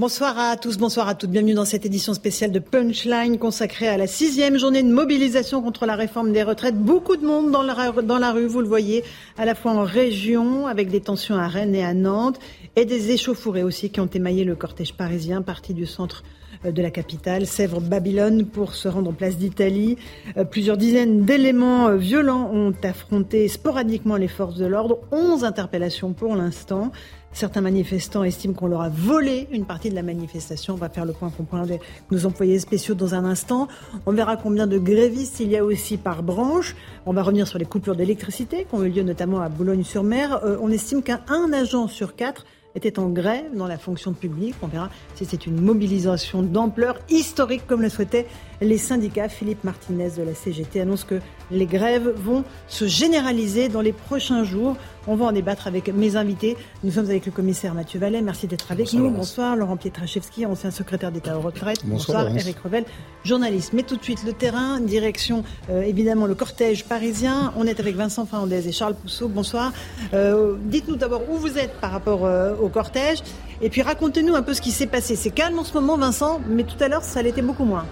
Bonsoir à tous, bonsoir à toutes. Bienvenue dans cette édition spéciale de Punchline consacrée à la sixième journée de mobilisation contre la réforme des retraites. Beaucoup de monde dans la, rue, vous le voyez, à la fois en région, avec des tensions à Rennes et à Nantes, et des échauffourées aussi qui ont émaillé le cortège parisien, parti du centre euh, de la capitale, Sèvres-Babylone, pour se rendre en place d'Italie. Euh, plusieurs dizaines d'éléments euh, violents ont affronté sporadiquement les forces de l'ordre. Onze interpellations pour l'instant. Certains manifestants estiment qu'on leur a volé une partie de la manifestation. On va faire le point complet avec nos employés spéciaux dans un instant. On verra combien de grévistes il y a aussi par branche. On va revenir sur les coupures d'électricité qui ont eu lieu notamment à Boulogne-sur-Mer. on estime qu'un agent sur quatre était en grève dans la fonction publique. On verra si c'est une mobilisation d'ampleur historique comme le souhaitaient les syndicats. Philippe Martinez de la CGT annonce que les grèves vont se généraliser dans les prochains jours. On va en débattre avec mes invités. Nous sommes avec le commissaire Mathieu Vallet. Merci d'être avec nous. Bonsoir. Laurent Pietraszewski, ancien secrétaire d'État aux retraites. Bonsoir. Bonsoir Eric Revel, journaliste. Mais tout de suite, le terrain, direction euh, évidemment le cortège parisien. On est avec Vincent Fernandez et Charles Pousseau. Bonsoir. Euh, dites-nous d'abord où vous êtes par rapport euh, au cortège. Et puis racontez-nous un peu ce qui s'est passé. C'est calme en ce moment, Vincent, mais tout à l'heure, ça l'était beaucoup moins.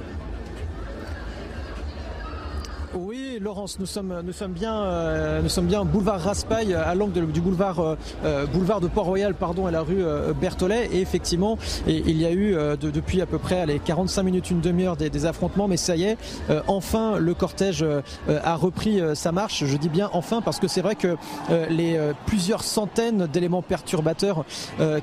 Laurence, nous sommes, nous sommes bien, euh, nous sommes bien boulevard Raspail, à l'angle du boulevard, euh, euh, boulevard de Port-Royal, pardon, à la rue Berthollet. Et effectivement, il y a eu depuis à peu près allez, 45 minutes, une demi-heure des, affrontements, mais ça y est, enfin le cortège a repris sa marche. Je dis bien enfin parce que c'est vrai que les plusieurs centaines d'éléments perturbateurs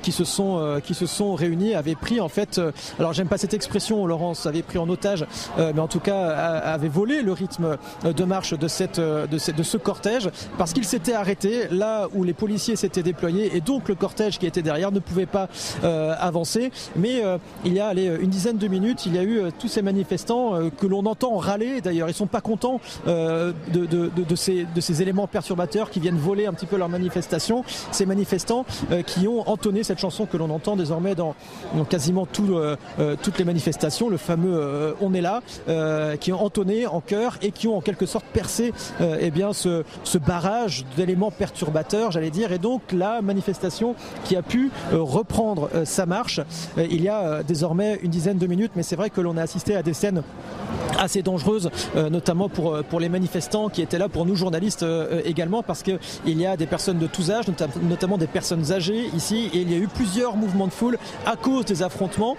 qui se sont qui se sont réunis avaient pris en fait, alors j'aime pas cette expression, Laurence, avait pris en otage, mais en tout cas avait volé le rythme de marche de, cette, euh, de, de ce cortège parce qu'il s'était arrêté là où les policiers s'étaient déployés et donc le cortège qui était derrière ne pouvait pas euh, avancer. Mais euh, il y a une dizaine de minutes, il y a eu tous ces manifestants que l'on entend râler. D'ailleurs, ils sont pas contents de, de, de, ces, de ces éléments perturbateurs qui viennent voler un petit peu leur manifestation. Ces manifestants qui ont entonné cette chanson que l'on entend désormais dans, quasiment tout, toutes les manifestations, le fameux On est là, qui ont entonné en chœur et qui en quelque sorte percer euh, eh bien, ce, ce barrage d'éléments perturbateurs, j'allais dire, et donc la manifestation qui a pu euh, reprendre euh, sa marche. il y a désormais une dizaine de minutes, mais c'est vrai que l'on a assisté à des scènes assez dangereuses, notamment pour, pour les manifestants qui étaient là pour nous journalistes également, parce qu'il y a des personnes de tous âges, notamment des personnes âgées ici, et il y a eu plusieurs mouvements de foule à cause des affrontements,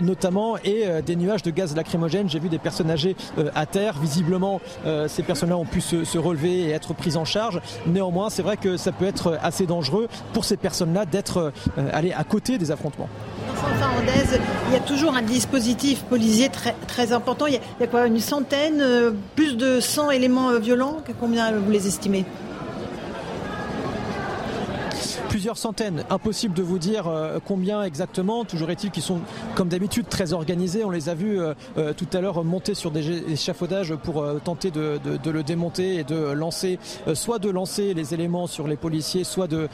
notamment, et des nuages de gaz lacrymogène. J'ai vu des personnes âgées à terre, visiblement ces personnes-là ont pu se, relever et être prises en charge. Néanmoins, c'est vrai que ça peut être assez dangereux pour ces personnes-là d'être euh, allées à côté des affrontements. Il y a toujours un dispositif policier très, important. Il y, a, une centaine, euh, plus de 100 éléments euh, violents? Combien vous les estimez? Plusieurs centaines. Impossible de vous dire euh, combien exactement. Toujours est-il qu'ils sont, comme d'habitude, très organisés. On les a vus euh, euh, tout à l'heure monter sur des échafaudages pour tenter de, le démonter et de lancer, soit de lancer les éléments sur les policiers, soit de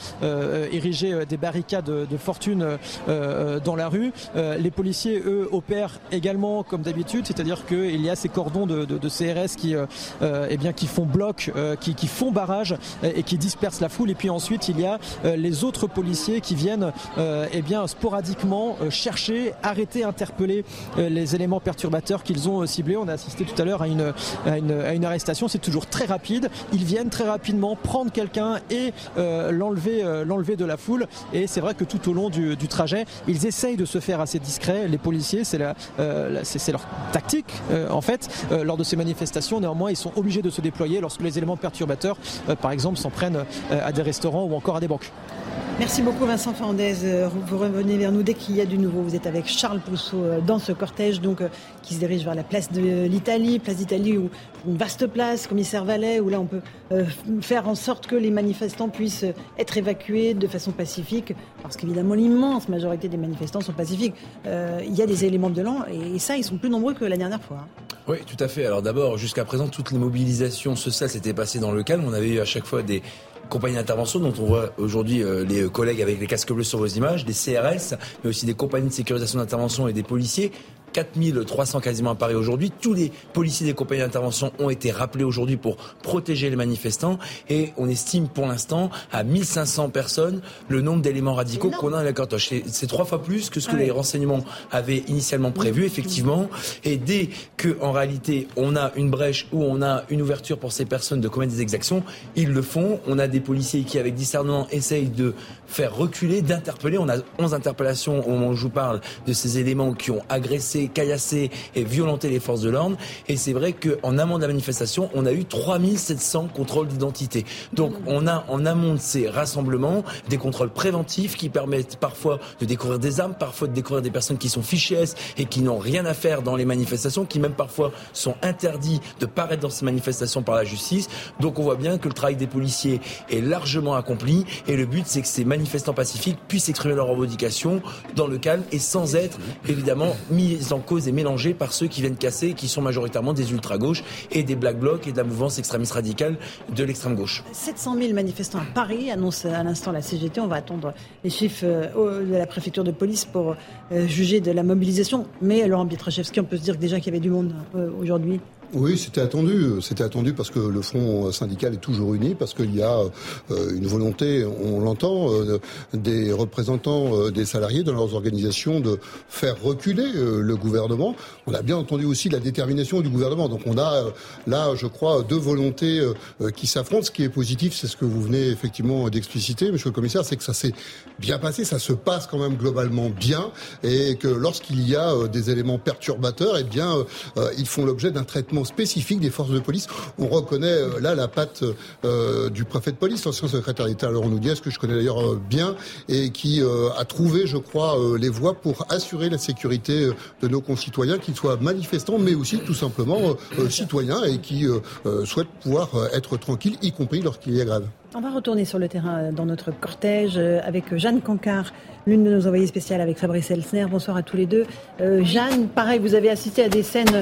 ériger des barricades de fortune dans la rue. les policiers, eux, opèrent également comme d'habitude, c'est-à-dire qu'il y a ces cordons de, CRS qui, eh bien, qui font bloc, qui, qui, font barrage et qui dispersent la foule. Et puis ensuite, il y a les autres policiers qui viennent euh, eh bien, sporadiquement euh, chercher, arrêter, interpeller euh, les éléments perturbateurs qu'ils ont ciblés. On a assisté tout à l'heure à une, arrestation. C'est toujours très rapide. Ils viennent très rapidement prendre quelqu'un et l'enlever de la foule. Et c'est vrai que tout au long du, trajet, ils essayent de se faire assez discrets. Les policiers, c'est leur tactique en fait lors de ces manifestations. Néanmoins, ils sont obligés de se déployer lorsque les éléments perturbateurs, par exemple, s'en prennent à des restaurants ou encore à des banques. Merci beaucoup Vincent Fernandez. Euh, vous revenez vers nous dès qu'il y a du nouveau. Vous êtes avec Charles Pousseau euh, dans ce cortège donc euh, qui se dirige vers la place de l'Italie, place d'Italie où une vaste place, commissaire Vallet, où là on peut faire en sorte que les manifestants puissent être évacués de façon pacifique, parce qu'évidemment l'immense majorité des manifestants sont pacifiques. il y a des éléments violents et ça ils sont plus nombreux que la dernière fois. Hein. Oui, tout à fait. Alors d'abord, jusqu'à présent, toutes les mobilisations sociales s'étaient passées dans le calme. On avait eu à chaque fois des compagnies d'intervention dont on voit aujourd'hui euh, les collègues avec les casques bleus sur vos images, des CRS, mais aussi des compagnies de sécurisation d'intervention et des policiers 4300 quasiment à Paris aujourd'hui. Tous les policiers des compagnies d'intervention ont été rappelés aujourd'hui pour protéger les manifestants et on estime pour l'instant à 1500 personnes le nombre d'éléments radicaux qu'on a dans la cortège. C'est trois fois plus que ce que les renseignements avaient initialement prévu, effectivement. Et dès que, en réalité, on a une brèche ou on a une ouverture pour ces personnes de commettre des exactions, ils le font. On a des policiers qui, avec discernement, essayent de faire reculer, d'interpeller. On a 11 interpellations au moment où je vous parle de ces éléments qui ont agressé, caillassé et violenté les forces de l'ordre. Et c'est vrai qu'en amont de la manifestation, on a eu 3700 contrôles d'identité. Donc on a en amont de ces rassemblements des contrôles préventifs qui permettent parfois de découvrir des armes, parfois de découvrir des personnes qui sont fichées S et qui n'ont rien à faire dans les manifestations, qui même parfois sont interdits de paraître dans ces manifestations par la justice. Donc on voit bien que le travail des policiers est largement accompli et le but c'est que ces manifestants pacifiques puissent exprimer leurs revendications dans le calme et sans être évidemment mis en cause et mélangés par ceux qui viennent casser, qui sont majoritairement des ultra-gauches et des black blocs et de la mouvance extrémiste radicale de l'extrême gauche. 700 000 manifestants à Paris, annonce à l'instant la CGT. On va attendre les chiffres euh, de la préfecture de police pour euh, juger de la mobilisation. Mais Laurent Pietraszewski, on peut se dire déjà qu'il y avait du monde euh, aujourd'hui oui, c'était attendu. C'était attendu parce que le front syndical est toujours uni, parce qu'il y a euh, une volonté, on l'entend, euh, des représentants euh, des salariés dans leurs organisations de faire reculer le gouvernement. On a bien entendu aussi la détermination du gouvernement. Donc on a là, je crois, deux volontés qui s'affrontent. Ce qui est positif, c'est ce que vous venez effectivement d'expliciter, Monsieur le Commissaire, c'est que ça s'est bien passé, ça se passe quand même globalement bien, et que lorsqu'il y a des éléments perturbateurs, eh bien, ils font l'objet d'un traitement spécifique des forces de police. On reconnaît euh, là la patte euh, du préfet de police, l'ancien secrétaire d'État Laurent Noudiès, que je connais d'ailleurs euh, bien, et qui a trouvé, je crois, les voies pour assurer la sécurité de nos concitoyens, qu'ils soient manifestants, mais aussi tout simplement citoyens, et qui souhaitent pouvoir être tranquilles, y compris lorsqu'il y a grève. On va retourner sur le terrain dans notre cortège avec Jeanne Cancard, l'une de nos envoyées spéciales avec Fabrice Elsner. Bonsoir à tous les deux. Jeanne, pareil, vous avez assisté à des scènes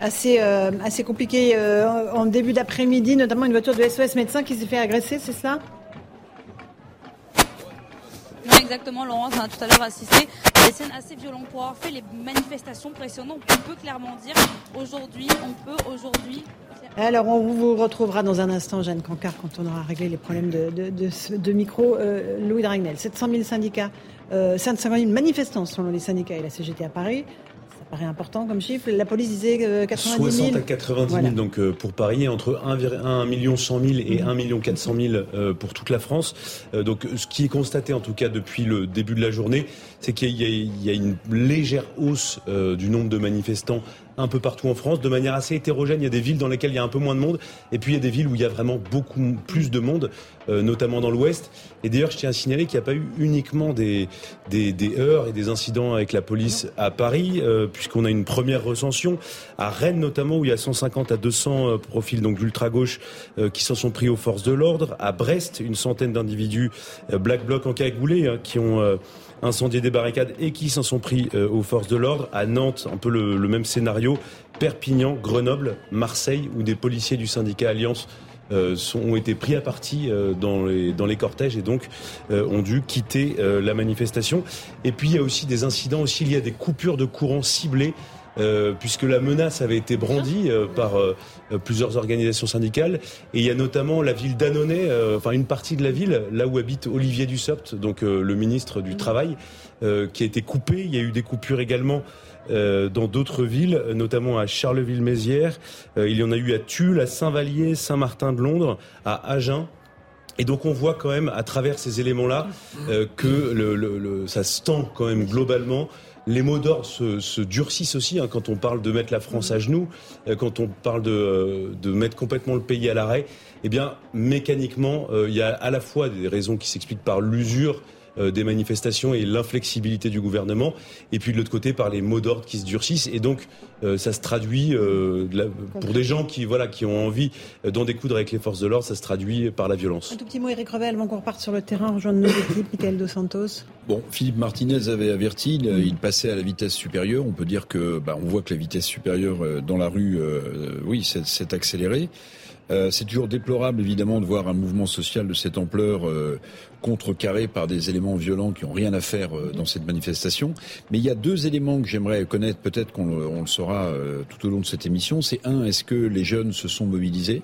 assez, euh, assez compliqué euh, en début d'après-midi, notamment une voiture de SOS médecin qui s'est fait agresser, c'est cela? Exactement, Laurence, on a tout à l'heure assisté à des scènes assez violentes pour avoir fait les manifestations précédentes. On peut clairement dire aujourd'hui, on peut aujourd'hui. Alors, on vous retrouvera dans un instant, Jeanne Cancard, quand on aura réglé les problèmes de, de, de, micro. Euh, Louis Dragnel, 700 000 syndicats, 550 000 manifestants selon les syndicats et la CGT à Paris paraît important comme chiffre. La police disait 90 000. 60 à 90 000 donc euh, pour Paris, entre 1, million 100 000 et 1 million 400 000 euh, pour toute la France. Euh, donc ce qui est constaté en tout cas depuis le début de la journée, c'est qu'il y, y, a une légère hausse du nombre de manifestants un peu partout en France, de manière assez hétérogène. Il y a des villes dans lesquelles il y a un peu moins de monde, et puis il y a des villes où il y a vraiment beaucoup plus de monde, euh, notamment dans l'Ouest. Et d'ailleurs, je tiens à signaler qu'il n'y a pas eu uniquement des, des, heurts et des incidents avec la police à Paris, euh, puisqu'on a une première recension à Rennes notamment, où il y a 150 à 200 euh, profils donc d'ultra-gauche qui s'en sont pris aux forces de l'ordre. À Brest, une centaine d'individus Black Bloc en cagoulé hein, qui ont incendié des barricades et qui s'en sont pris euh, aux forces de l'ordre. À Nantes, un peu le, même scénario. Perpignan, Grenoble, Marseille, où des policiers du syndicat Alliance euh, ont été pris à partie euh, dans, les, dans les cortèges et donc ont dû quitter la manifestation. Et puis il y a aussi des incidents, aussi il y a des coupures de courant ciblées euh, puisque la menace avait été brandie euh, par euh, plusieurs organisations syndicales. Et il y a notamment la ville d'Annonay, enfin une partie de la ville, là où habite Olivier Dussopt, donc le ministre du Travail, qui a été coupé. Il y a eu des coupures également dans d'autres villes, notamment à Charleville-Mézières. il y en a eu à Tulle, à Saint-Vallier, Saint-Martin de Londres, à Agen, Et donc on voit quand même à travers ces éléments-là que ça se tend quand même globalement. Les mots d'ordre se, se, durcissent aussi hein, quand on parle de mettre la France à genoux, euh, quand on parle de, euh, de, mettre complètement le pays à l'arrêt. Eh bien, mécaniquement, euh, il y a à la fois des raisons qui s'expliquent par l'usure des manifestations et l'inflexibilité du gouvernement, et puis de l'autre côté par les mots d'ordre qui se durcissent. Et donc, euh, ça se traduit euh, la, pour des gens qui voilà qui ont envie d'en découdre avec les forces de l'ordre, ça se traduit par la violence. Un tout petit mot, Eric Revel, avant qu'on reparte sur le terrain, rejoindre nos équipes, Michael Dos Santos. Bon, Philippe Martinez avait averti, il, il, passait à la vitesse supérieure. On peut dire que, bah, on voit que la vitesse supérieure dans la rue, euh, oui, s'est accélérée. Euh, c'est toujours déplorable, évidemment, de voir un mouvement social de cette ampleur euh, contrecarré par des éléments violents qui n'ont rien à faire euh, dans cette manifestation. Mais il y a deux éléments que j'aimerais connaître, peut-être qu'on le, on le saura euh, tout au long de cette émission. C'est un, est-ce que les jeunes se sont mobilisés?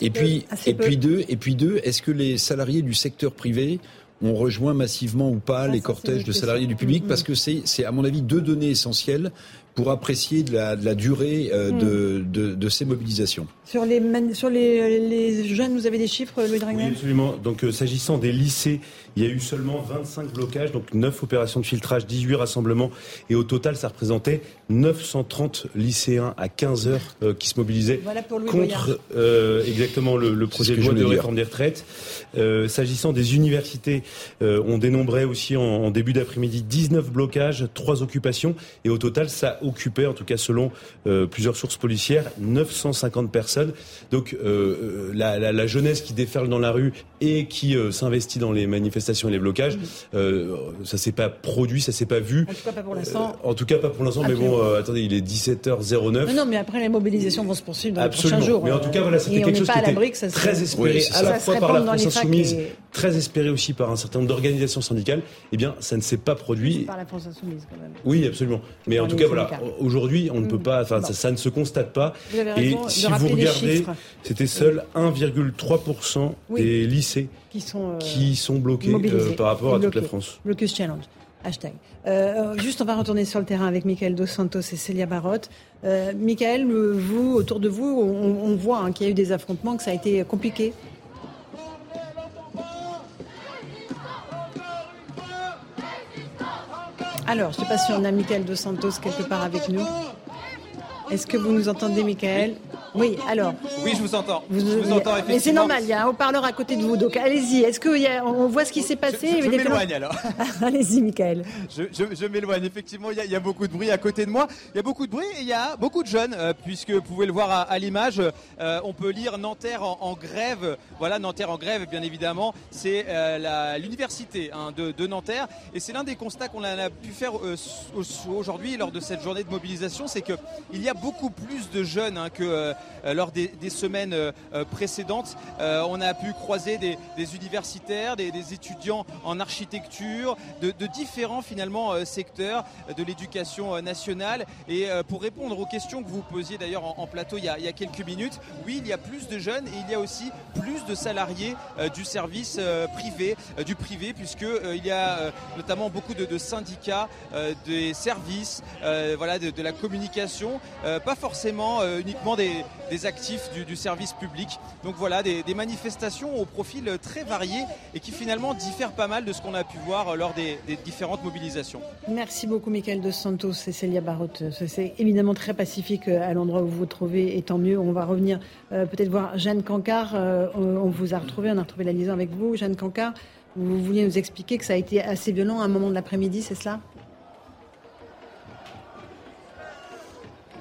Et peu, puis, et peu. puis deux, et puis deux, est-ce que les salariés du secteur privé ont rejoint massivement ou pas ah, les cortèges de salariés du public? Mmh. parce que c'est, c'est à mon avis deux données essentielles pour apprécier de la, de la durée euh, mmh. de, de, de, ces mobilisations. Sur les, sur les, les jeunes, vous avez des chiffres, Louis Dragnel? Oui, absolument. Donc, euh, s'agissant des lycées, il y a eu seulement 25 blocages, donc 9 opérations de filtrage, 18 rassemblements, et au total, ça représentait 930 lycéens à 15 heures euh, qui se mobilisaient voilà contre euh, exactement le, le projet de loi de réforme des retraites. Euh, S'agissant des universités, euh, on dénombrait aussi en, en début d'après-midi 19 blocages, 3 occupations, et au total, ça occupait, en tout cas selon euh, plusieurs sources policières, 950 personnes. Donc euh, la, la, la, jeunesse qui déferle dans la rue et qui s'investit dans les manifestations et les blocages, ça s'est pas produit, ça s'est pas vu. En tout cas pas pour l'instant. en tout cas pas pour l'instant, mais bon euh, attendez, il est 17h09. Non, non, mais après les mobilisations vont se poursuivre dans Absolument. les prochains jours. Mais en tout cas, voilà, c'était quelque chose qui était ça très espéré, oui, à la fois par la France Insoumise, et... très espéré aussi par un certain nombre d'organisations syndicales. Eh bien, ça ne s'est pas produit. Par la France Insoumise, quand même. Oui, absolument. Mais en tout cas, voilà, aujourd'hui, on ne peut pas, enfin, ça, ça, ne se constate pas. Vous avez raison et si vous regardez, c'était seul 1,3% oui. des lycées qui sont, euh, qui sont bloqués euh, par rapport à toute la France. Blocus Challenge. Hashtag. Euh, juste, on va retourner sur le terrain avec Michael Dos Santos et Célia Barotte. Euh, Michael, vous, autour de vous, on, on voit hein, qu'il y a eu des affrontements, que ça a été compliqué. Alors, je ne sais pas si on a Michael Dos Santos quelque part avec nous. Est-ce que vous nous entendez, Michael? Oui, alors. Oui, je vous entends. Vous, je vous entends effectivement. Mais c'est normal, il y a un haut-parleur à côté de vous, donc allez-y. Est-ce qu'on voit ce qui s'est passé Je, je, je m'éloigne alors. allez-y, Michael. Je, je m'éloigne. Effectivement, il y, a, il y, a beaucoup de bruit à côté de moi. Il y a beaucoup de bruit et il y a beaucoup de jeunes, euh, puisque vous pouvez le voir à, à l'image. Euh, on peut lire Nanterre en, en, grève. Voilà, Nanterre en grève, bien évidemment. C'est euh, l'université hein, de, de, Nanterre. Et c'est l'un des constats qu'on a, pu faire aujourd'hui lors de cette journée de mobilisation. C'est qu'il y a beaucoup plus de jeunes hein, que lors des, semaines euh, précédentes. Euh, on a pu croiser des, universitaires, des, étudiants en architecture, de, différents finalement euh, secteurs de l'éducation nationale. Et pour répondre aux questions que vous posiez d'ailleurs en, plateau il y, a, quelques minutes, oui, il y a plus de jeunes et il y a aussi plus de salariés du service privé, du privé, puisque il y a notamment beaucoup de, syndicats, des services, voilà, de, la communication, pas forcément uniquement des, des actifs du, service public. Donc voilà, des, manifestations au profil très varié et qui finalement diffèrent pas mal de ce qu'on a pu voir lors des, différentes mobilisations. Merci beaucoup Michael Dos Santos et Célia Barotte. C'est évidemment très pacifique à l'endroit où vous vous trouvez et tant mieux. On va revenir euh, peut-être voir Jeanne Cancard. Euh, on, on, vous a retrouvé, on a retrouvé la liaison avec vous. Jeanne Cancard, vous vouliez nous expliquer que ça a été assez violent à un moment de l'après-midi, c'est cela?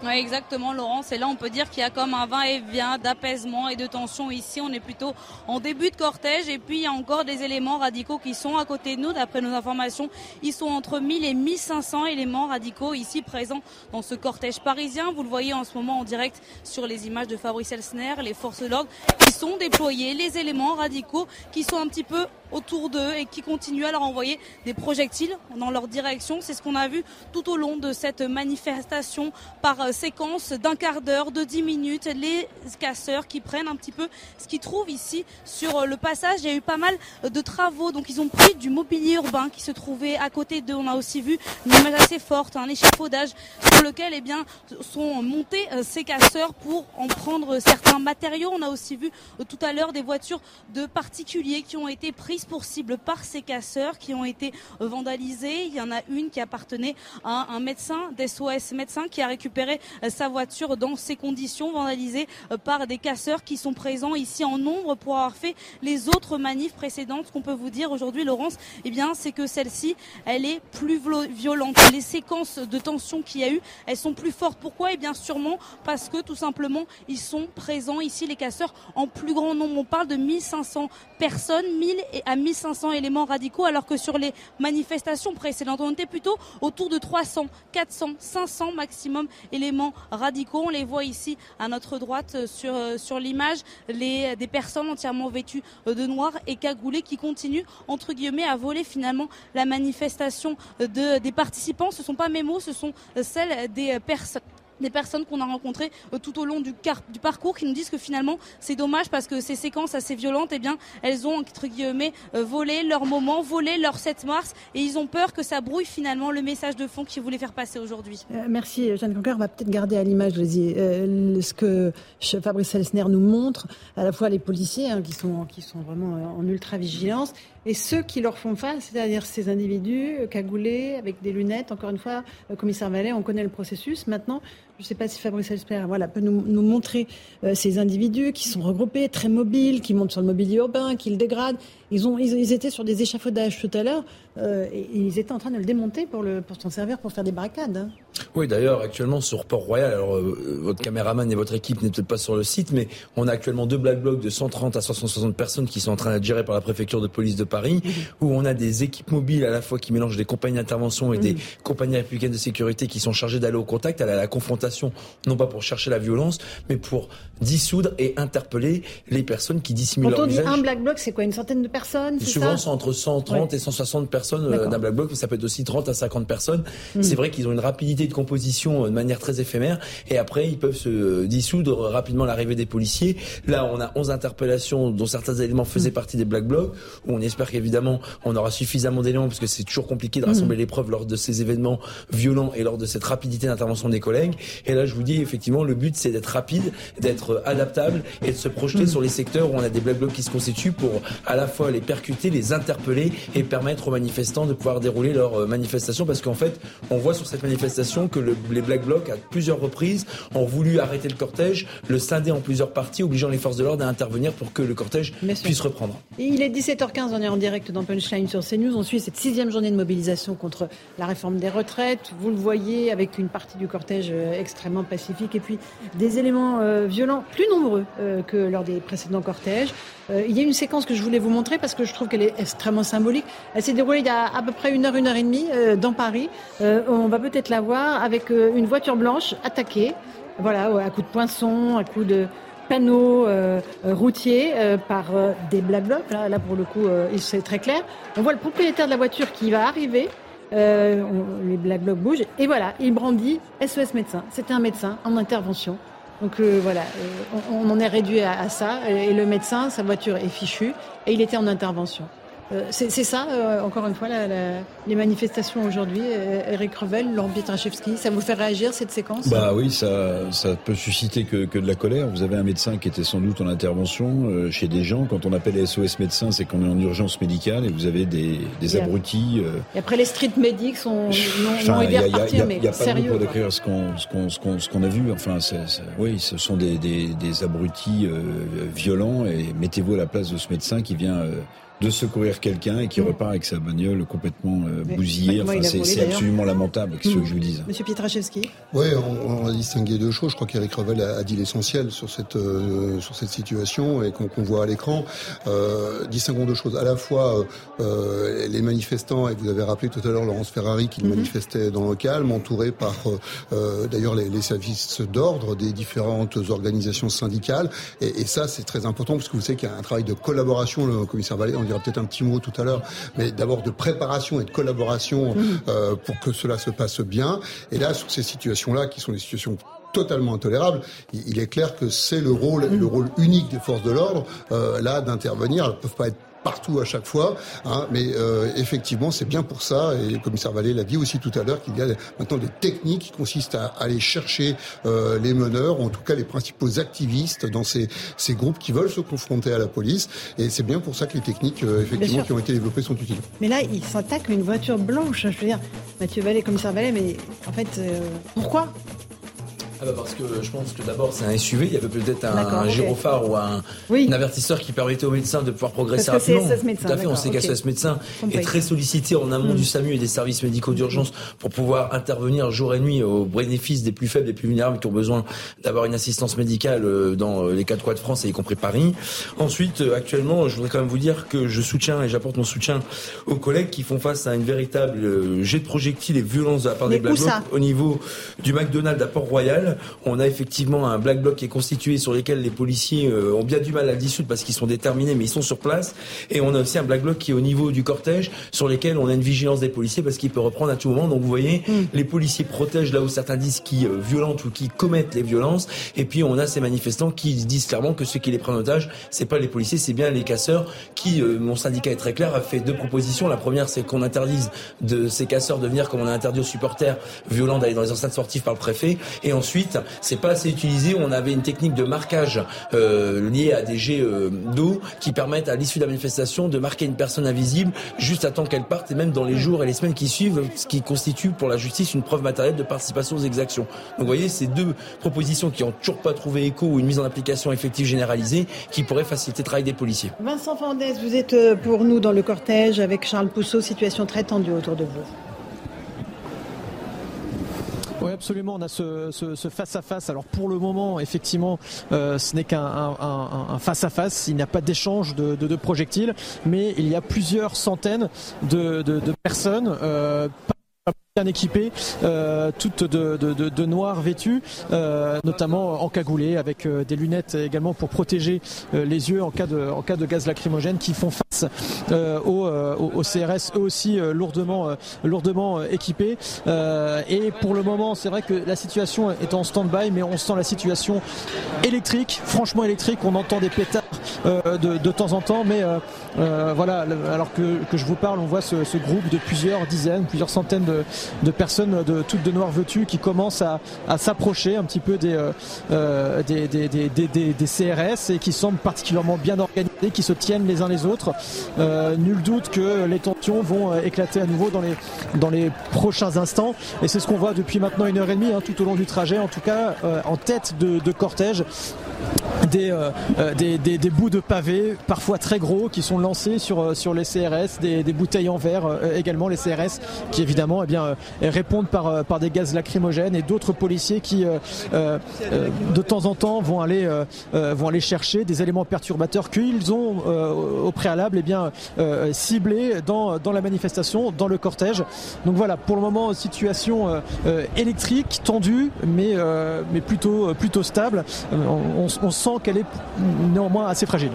Oui, exactement, Laurence. Et là, on peut dire qu'il y a comme un va-et-vient d'apaisement et de tension ici. On est plutôt en début de cortège. Et puis, il y a encore des éléments radicaux qui sont à côté de nous. D'après nos informations, ils sont entre 1000 et 1500 éléments radicaux ici présents dans ce cortège parisien. Vous le voyez en ce moment en direct sur les images de Fabrice Elsner, les forces de l'ordre qui sont déployées, les éléments radicaux qui sont un petit peu autour d'eux et qui continuent à leur envoyer des projectiles dans leur direction. C'est ce qu'on a vu tout au long de cette manifestation par euh, séquence d'un quart d'heure, de dix minutes. Les casseurs qui prennent un petit peu ce qu'ils trouvent ici sur euh, le passage. Il y a eu pas mal de travaux, donc ils ont pris du mobilier urbain qui se trouvait à côté d'eux. On a aussi vu une image assez forte, un échafaudage sur lequel eh bien, sont montés euh, ces casseurs pour en prendre certains matériaux. On a aussi vu tout à l'heure des voitures de particuliers qui ont été prises pour cible par ces casseurs, qui ont été vandalisées. Il y en a une qui appartenait à un médecin d'SOS médecin qui a récupéré euh, sa voiture dans ces conditions vandalisées euh, par des casseurs qui sont présents ici en nombre pour avoir fait les autres manifs précédentes. Qu'on peut vous dire aujourd'hui, Laurence, eh bien, c'est que celle-ci, elle est plus violente. Les séquences de tension qu'il y a eu, elles sont plus fortes. Pourquoi? Eh bien, sûrement parce que tout simplement, ils sont présents ici, les casseurs, en plus grand nombre. On parle de 1500 personnes, 1000 à 1500 éléments radicaux, alors que sur les manifestations précédentes, on était plutôt autour de 300, 400, 500 maximum éléments radicaux. On les voit ici à notre droite euh, sur, euh, sur l'image, des personnes entièrement vêtues euh, de noir et cagoulées qui continuent, entre guillemets, à voler finalement la manifestation de, des participants. Ce ne sont pas mes mots, ce sont celles des personnes des personnes qu'on a rencontrées euh, tout au long du, parcours qui nous disent que finalement c'est dommage parce que ces séquences assez violentes, eh bien, elles ont entre guillemets euh, volé leur moment, volé leur 7 mars et ils ont peur que ça brouille finalement le message de fond qu'ils voulaient faire passer aujourd'hui. Euh, merci Jeanne Conquer. On va peut-être garder à l'image ce que Fabrice Elsner nous montre, à la fois les policiers hein, qui, sont, qui sont vraiment en ultra vigilance et ceux qui leur font face, c'est-à-dire ces individus cagoulés avec des lunettes. Encore une fois, commissaire Vallet, on connaît le processus. Maintenant, je ne sais pas si Fabrice Elsper voilà, peut nous, montrer euh, ces individus qui sont regroupés, très mobiles, qui montent sur le mobilier urbain, qui le dégradent. Ils, ont, ils, étaient sur des échafaudages tout à l'heure euh, et, ils étaient en train de le démonter pour, le, pour s'en servir pour faire des barricades. Hein. Oui, d'ailleurs, actuellement sur Port-Royal, alors euh, votre caméraman et votre équipe n'est peut-être pas sur le site, mais on a actuellement deux black blocs de 130 à 160 personnes qui sont en train d'être gérées par la préfecture de police de Paris, mhm. où on a des équipes mobiles à la fois qui mélangent des compagnies d'intervention et des mhm. compagnies républicaines de sécurité qui sont chargées d'aller au contact, à la confrontation non pas pour chercher la violence, mais pour dissoudre et interpeller les personnes qui dissimulent Quand on dit un black bloc, c'est quoi Une centaine de personnes Souvent, c'est entre 130 et 160 personnes euh, d'un black bloc, mais ça peut être aussi 30 à 50 personnes. Hmm. C'est vrai qu'ils ont une rapidité de composition euh, de manière très éphémère, et après, ils peuvent se dissoudre rapidement l'arrivée des policiers. Là, on a 11 interpellations, dont certains éléments faisaient hmm. partie des black blocs, où on espère qu'évidemment, on aura suffisamment d'éléments, parce que c'est toujours compliqué de hmm. rassembler les preuves lors de ces événements violents et lors de cette rapidité d'intervention des collègues. Et là, je vous dis, effectivement, le but, c'est d'être rapide, d'être adaptable et de se projeter sur les secteurs où on a des black blocs qui se constituent pour à la fois les percuter, les interpeller et permettre aux manifestants de pouvoir dérouler leur euh, manifestation. Parce qu'en fait, on voit sur cette manifestation que les black blocs, à plusieurs reprises, ont voulu arrêter le cortège, le scinder en plusieurs parties, obligeant les forces de l'ordre à intervenir pour que le cortège puisse reprendre. il est 17h15, on est en direct dans Punchline sur CNews. On suit cette sixième journée de mobilisation contre la réforme des retraites. Vous le voyez avec une partie du cortège euh, extrêmement pacifique et puis des éléments euh, violents plus nombreux euh, que lors des précédents cortèges. Euh, il y a une séquence que je voulais vous montrer parce que je trouve qu'elle est extrêmement symbolique. Elle s'est déroulée il y a à peu près une heure, une heure et demie dans Paris. on va peut-être la voir avec une voiture blanche attaquée, voilà, à coup de poinçon, à coup de panneaux routiers par des black blocs. Là, pour le coup, c'est très clair. On voit le propriétaire de la voiture qui va arriver euh, les Black Blocs bougent. Et voilà, il brandit SOS médecin. C'était un médecin en intervention. Donc euh, voilà, euh, on, en est réduit à, ça. Et le médecin, sa voiture est fichue et il était en intervention. Euh, c'est ça, euh, encore une fois, la, la, les manifestations aujourd'hui. Euh, Eric Revel, Laurent ça vous fait réagir cette séquence? Bah oui, ça, ça peut susciter que, que, de la colère. Vous avez un médecin qui était sans doute en intervention chez des gens. Quand on appelle les SOS médecins, c'est qu'on est en urgence médicale et vous avez des, des abrutis. Et après, les street medics sont non, non aidés à repartir, mais Il n'y a, pas de pour décrire ce qu'on a vu. Enfin, c oui, ce sont des, des, des abrutis violents et mettez-vous à la place de ce médecin qui vient de secourir quelqu'un et qui mm. repart avec sa bagnole complètement euh, bousillée. Enfin, c'est absolument lamentable, ce que je vous dise. Monsieur Pietraszewski Oui, on, on, a distingué deux choses. Je crois qu'Éric Revel a, dit l'essentiel sur cette euh, sur cette situation et qu'on voit à l'écran. Euh, distinguons deux choses. À la fois, euh, les manifestants, et vous avez rappelé tout à l'heure Laurence Ferrari qui mm-hmm. manifestait dans le calme, entouré par d'ailleurs les, les, services d'ordre des différentes organisations syndicales. Et, et ça, c'est très important parce que vous savez qu'il y a un travail de collaboration. Le commissaire Vallée dira peut-être un petit mot tout à l'heure, mais d'abord de préparation et de collaboration mmh. pour que cela se passe bien. Et là, sur ces situations-là, qui sont des situations totalement intolérable. Il est clair que c'est le rôle, le rôle unique des forces de l'ordre euh, là d'intervenir. Elles ne peuvent pas être partout à chaque fois. Hein, mais euh, effectivement, c'est bien pour ça, et le commissaire Vallée l'a dit aussi tout à l'heure, qu'il y a maintenant des techniques qui consistent à aller chercher euh, les meneurs, ou en tout cas les principaux activistes dans ces, ces groupes qui veulent se confronter à la police. Et c'est bien pour ça que les techniques, euh, effectivement, qui ont été développées sont utiles. Mais là, il s'attaque à une voiture blanche. Je veux dire, Mathieu Vallée, commissaire Vallée, mais en fait, pourquoi? Ah bah parce que je pense que d'abord c'est un SUV, il y avait peut-être un, gyrophare ou un, avertisseur qui permettait aux médecins de pouvoir progresser parce rapidement. Médecin, Tout à fait, on sait qu'un ce médecin est très sollicité en amont du mm. SAMU et des services médicaux d'urgence pour pouvoir intervenir jour et nuit au bénéfice des plus faibles, des plus vulnérables qui ont besoin d'avoir une assistance médicale euh, dans euh, les quatre coins de France et y compris Paris. Ensuite, euh, actuellement, je voudrais quand même vous dire que je soutiens et j'apporte mon soutien aux collègues qui font face à une véritable jet de projectiles et violence de la part des Black au niveau du McDonald's à Port-Royal. On a effectivement un black bloc qui est constitué sur lequel les policiers euh, ont bien du mal à le dissoudre parce qu'ils sont déterminés, mais ils sont sur place. Et on a aussi un black bloc qui est au niveau du cortège sur lesquels on a une vigilance des policiers parce qu'il peut reprendre à tout moment. Donc vous voyez, mm. les policiers protègent là où certains disent qui euh, violentent ou qui commettent les violences. Et puis on a ces manifestants qui disent clairement que ceux qui les prennent en otage, c'est pas les policiers, c'est bien les casseurs. Qui, euh, mon syndicat est très clair, a fait deux propositions. La première, c'est qu'on interdise de ces casseurs de venir comme on a interdit aux supporters violents d'aller dans les enceintes sportives par le préfet. Et ensuite, c'est pas assez utilisé. On avait une technique de marquage euh, liée à des jets euh, d'eau qui permettent à l'issue de la manifestation de marquer une personne invisible juste à temps qu'elle parte et même dans les jours et les semaines qui suivent, ce qui constitue pour la justice une preuve matérielle de participation aux exactions. Donc vous voyez, ces deux propositions qui n'ont toujours pas trouvé écho ou une mise en application effective généralisée qui pourrait faciliter le travail des policiers. Vincent Fandès, vous êtes euh, pour nous dans le cortège avec Charles Pousseau, situation très tendue autour de vous. Oui, absolument. On a ce, face à face. Alors pour le moment, effectivement, euh, ce n'est qu'un face à face. Il n'y a pas d'échange de, projectiles, mais il y a plusieurs centaines de, personnes. Euh, bien équipées, euh, toutes de, de, de, euh, notamment encagoulées avec euh, des lunettes également pour protéger les yeux en cas de, en gaz lacrymogène qui font face au, au, CRS eux aussi lourdement, équipés. et pour le moment, c'est vrai que la situation est en stand-by, mais on sent la situation électrique, franchement électrique. On entend des pétards de, temps en temps, mais voilà, alors que, je vous parle, on voit ce groupe de plusieurs dizaines, plusieurs centaines de, de personnes de toutes de noir vêtues qui commencent à, s'approcher un petit peu euh, euh, des, des, CRS et qui semblent particulièrement bien organisés, qui se tiennent les uns les autres. Euh, nul doute que les tensions vont éclater à nouveau dans les, dans les prochains instants. Et c'est ce qu'on voit depuis maintenant une heure et demie, hein, tout au long du trajet, en tout cas en tête de, cortège. Des, des, bouts de pavés, parfois très gros, qui sont lancés sur, sur les CRS, des, bouteilles en verre également, les CRS, qui évidemment eh bien, répondent par, euh, par des gaz lacrymogènes et d'autres policiers qui euh, euh, de temps en temps vont aller, chercher des éléments perturbateurs qu'ils ont au préalable et eh bien, ciblés dans, la manifestation, dans le cortège. Donc voilà, pour le moment, situation électrique, tendue, mais, plutôt, stable. On sent qu'elle est néanmoins assez fragile.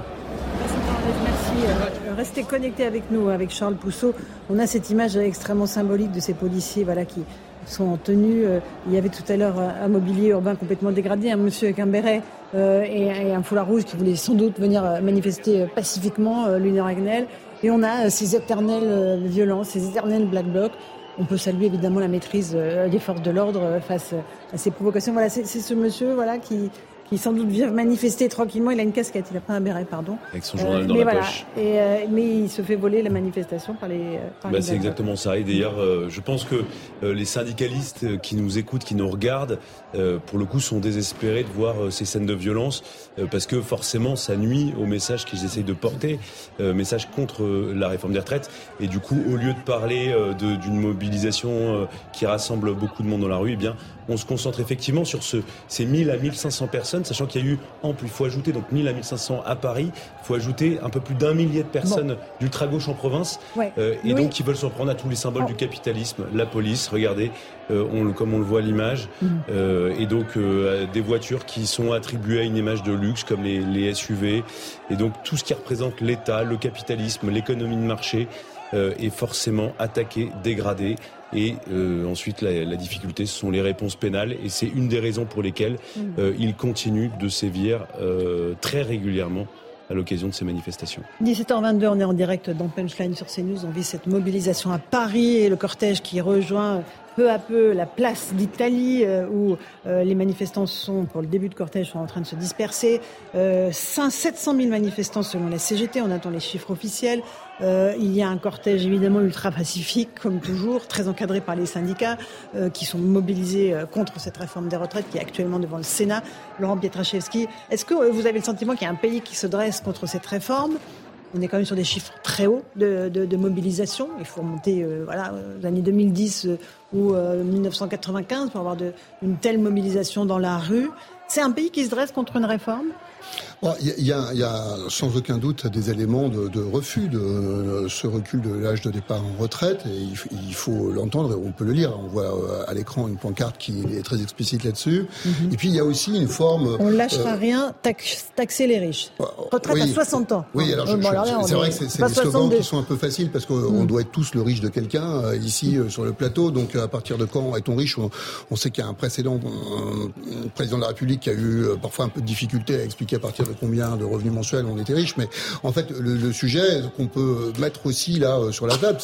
Merci. Restez connectés avec nous, avec Charles Pousseau. On a cette image extrêmement symbolique de ces policiers voilà, qui sont en tenue. Euh, il y avait tout à l'heure un mobilier urbain complètement dégradé, un monsieur avec un béret euh, et, un foulard rouge qui voulait sans doute venir euh, manifester pacifiquement l'Union Ragnel. Et on a ces éternelles violences, ces éternels black blocs. On peut saluer évidemment la maîtrise des forces de l'ordre face à ces provocations. Voilà, c'est ce monsieur voilà qui, il sans doute vient manifester tranquillement. Il a une casquette, il a pas un béret, pardon. Avec son journal euh, dans la poche. Et, euh, mais il se fait voler la manifestation par les. Euh, bah, c'est exactement ça. Et d'ailleurs, je pense que les syndicalistes qui nous écoutent, qui nous regardent, pour le coup, sont désespérés de voir ces scènes de violence, parce que forcément, ça nuit au message qu'ils essayent de porter, message contre la réforme des retraites. Et du coup, au lieu de parler d'une mobilisation qui rassemble beaucoup de monde dans la rue, eh bien, on se concentre effectivement sur ce, ces 1000 à 1500 personnes sachant qu'il y a eu, en plus, il faut ajouter donc 1000 à 1500 à Paris, il faut ajouter un peu plus d'un millier de personnes d'ultra-gauche en province, euh, et donc qui veulent s'en prendre à tous les symboles du capitalisme, la police, regardez, euh, on, comme on le voit à l'image, mm. euh, et donc des voitures qui sont attribuées à une image de luxe comme les, les SUV, et donc tout ce qui représente l'État, le capitalisme, l'économie de marché, est forcément attaqué, dégradé. Et euh, ensuite, la, la, difficulté, ce sont les réponses pénales. Et c'est une des raisons pour lesquelles mm. euh, il continue de sévir euh, très régulièrement à l'occasion de ces manifestations. 17h22, on est en direct dans Punchline sur CNews. On vit cette mobilisation à Paris et le cortège qui rejoint peu à peu la place d'Italie euh, où euh, les manifestants sont, pour le début de cortège, sont en train de se disperser. Euh, 700 000 manifestants selon la CGT, on attend les chiffres officiels. Euh, il y a un cortège évidemment ultra pacifique, comme toujours, très encadré par les syndicats qui sont mobilisés contre cette réforme des retraites qui est actuellement devant le Sénat. Laurent Pietraszewski, est-ce que vous avez le sentiment qu'il y a un pays qui se dresse contre cette réforme? On est quand même sur des chiffres très hauts de, mobilisation. Il faut remonter euh, voilà, aux années 2010 euh, ou 1995 euh, pour avoir de, une telle mobilisation dans la rue. C'est un pays qui se dresse contre une réforme? Il y, a, y, a, sans aucun doute des éléments de, de refus de, ce recul de l'âge de départ en retraite et il, faut l'entendre, on peut le lire. On voit euh, à l'écran une pancarte qui est très explicite là-dessus. Mhm. Et puis il y a aussi une forme. On lâchera euh, rien, taxer les riches. Retraite à 60 ans. Oui, alors c'est vrai que c'est des slogans qui sont un peu faciles parce qu'on mhm. doit être tous le riche de quelqu'un euh, ici sur le plateau. Donc à partir de quand est-on riche? On, sait qu'il y a un précédent président de la République qui a eu parfois un peu de difficulté à expliquer partir de combien de revenus mensuels on était riche, mais en fait le, sujet qu'on peut mettre aussi là euh, sur la table,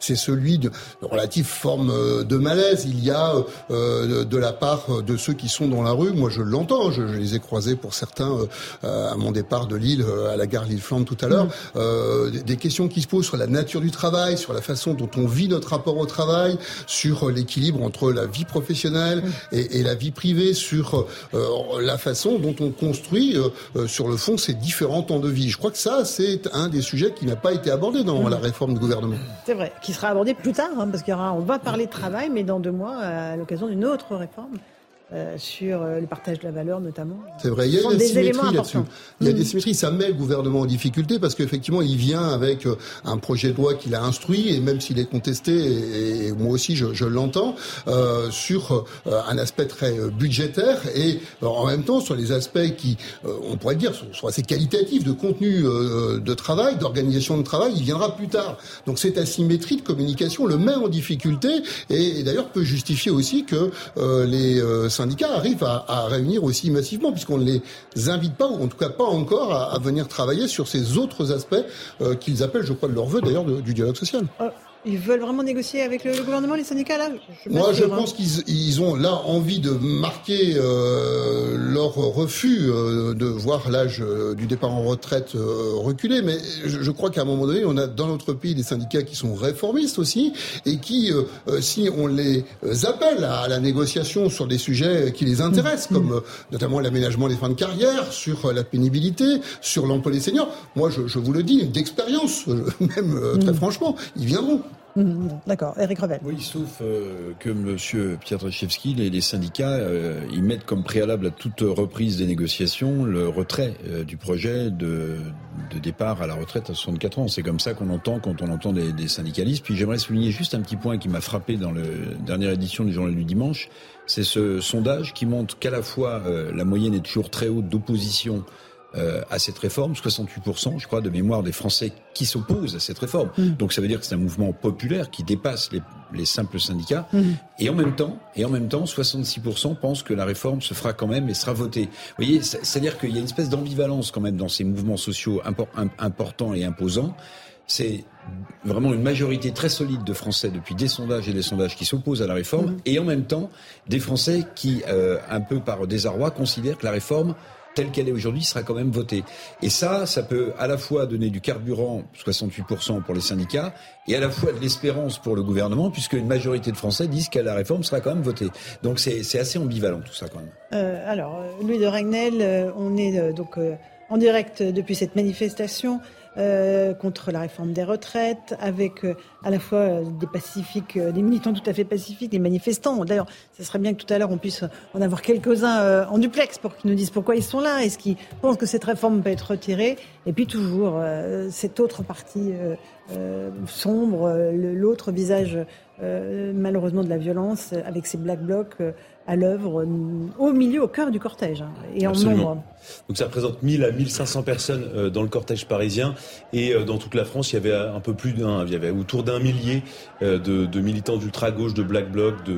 c'est celui de, relative forme euh, de malaise. Il y a euh, de la part de ceux qui sont dans la rue, moi je l'entends, je, les ai croisés pour certains à mon départ de Lille à la gare Lille-Flandre tout à l'heure, mmh. des questions qui se posent sur la nature du travail, sur la façon dont on vit notre rapport au travail, sur l'équilibre entre la vie professionnelle mmh. et, et, la vie privée, sur la façon dont on construit sur le fond ces différents temps de vie. Je crois que ça, c'est un des sujets qui n'a pas été abordé dans la réforme du gouvernement. C'est vrai, qui sera abordé plus tard, hein, parce qu'on va parler de travail, mais dans deux mois, à l'occasion d'une autre réforme. Euh, sur euh, le partage de la valeur notamment. C'est vrai, il y a des, symétries là-dessus. Il y a des mm. symétries, ça met le gouvernement en difficulté parce qu'effectivement il vient avec euh, un projet de loi qu'il a instruit et même s'il est contesté, et, moi aussi je, je l'entends, euh, sur un aspect très budgétaire et en même temps sur les aspects qui, on pourrait dire, sont, assez qualitatifs de contenu de travail, d'organisation de travail, il viendra plus tard. Donc cette asymétrie de communication le met en difficulté et, et d'ailleurs peut justifier aussi que les syndicats arrivent à, réunir aussi massivement, puisqu'on ne les invite pas, ou en tout cas pas encore, à, venir travailler sur ces autres aspects euh, qu'ils appellent, je crois, de leur vœu d'ailleurs du dialogue social. Euh, ils veulent vraiment négocier avec le, gouvernement, les syndicats là? Moi, je pense qu'ils ont là envie de marquer euh, leur refus euh, de voir l'âge euh, du départ en retraite reculer. Mais je, crois qu'à un moment donné, on a dans notre pays des syndicats qui sont réformistes aussi et qui, si on les appelle à, la négociation sur des sujets qui les intéressent, mmh. comme notamment l'aménagement des fins de carrière, sur la pénibilité, sur l'emploi des seniors, moi, je, je vous le dis, d'expérience, même très mmh. franchement, ils viendront. Mmh, d'accord, Eric Revel. Oui, sauf euh, que M. Pietraszewski, les, les syndicats, euh, ils mettent comme préalable à toute reprise des négociations le retrait euh, du projet de, de, départ à la retraite à 64 ans. C'est comme ça qu'on entend quand on entend des, des syndicalistes. Puis j'aimerais souligner juste un petit point qui m'a frappé dans la dernière édition du journal du dimanche. C'est ce sondage qui montre qu'à la fois la moyenne est toujours très haute d'opposition euh, à cette réforme, 68%, je crois, de mémoire des Français qui s'opposent à cette réforme. Mm. Donc ça veut dire que c'est un mouvement populaire qui dépasse les, les simples syndicats. Mm. Et en même temps, et en même temps, 66% pensent que la réforme se fera quand même et sera votée. Vous voyez, c'est-à-dire qu'il y a une espèce d'ambivalence quand même dans ces mouvements sociaux importants et imposants c'est vraiment une majorité très solide de Français depuis des sondages et des sondages qui s'opposent à la réforme, mm. et en même temps des Français qui, euh, un peu par désarroi, considèrent que la réforme telle qu'elle est aujourd'hui sera quand même votée. Et ça, ça peut à la fois donner du carburant, 68% pour les syndicats, et à la fois de l'espérance pour le gouvernement, puisque une majorité de Français disent que la réforme sera quand même votée. Donc c'est assez ambivalent tout ça quand même. Euh, alors, Louis de Ragnel, euh, on est euh, donc en direct depuis cette manifestation. Contre la réforme des retraites, avec à la fois des pacifiques, des militants tout à fait pacifiques, des manifestants. D'ailleurs, ce serait bien que tout à l'heure on puisse en avoir quelques-uns en duplex pour qu'ils nous disent pourquoi ils sont là, est-ce qu'ils pensent que cette réforme peut être retirée, et puis toujours cette autre partie sombre, l'autre visage malheureusement de la violence avec ces black blocs à l'œuvre au milieu, au cœur du cortège hein, et en nombre. Donc ça représente 1000 à 1500 personnes euh, dans le cortège parisien et euh, dans toute la France, il y avait un peu plus d'un, il y avait autour d'un millier euh, de, de militants d'ultra gauche, de black bloc, de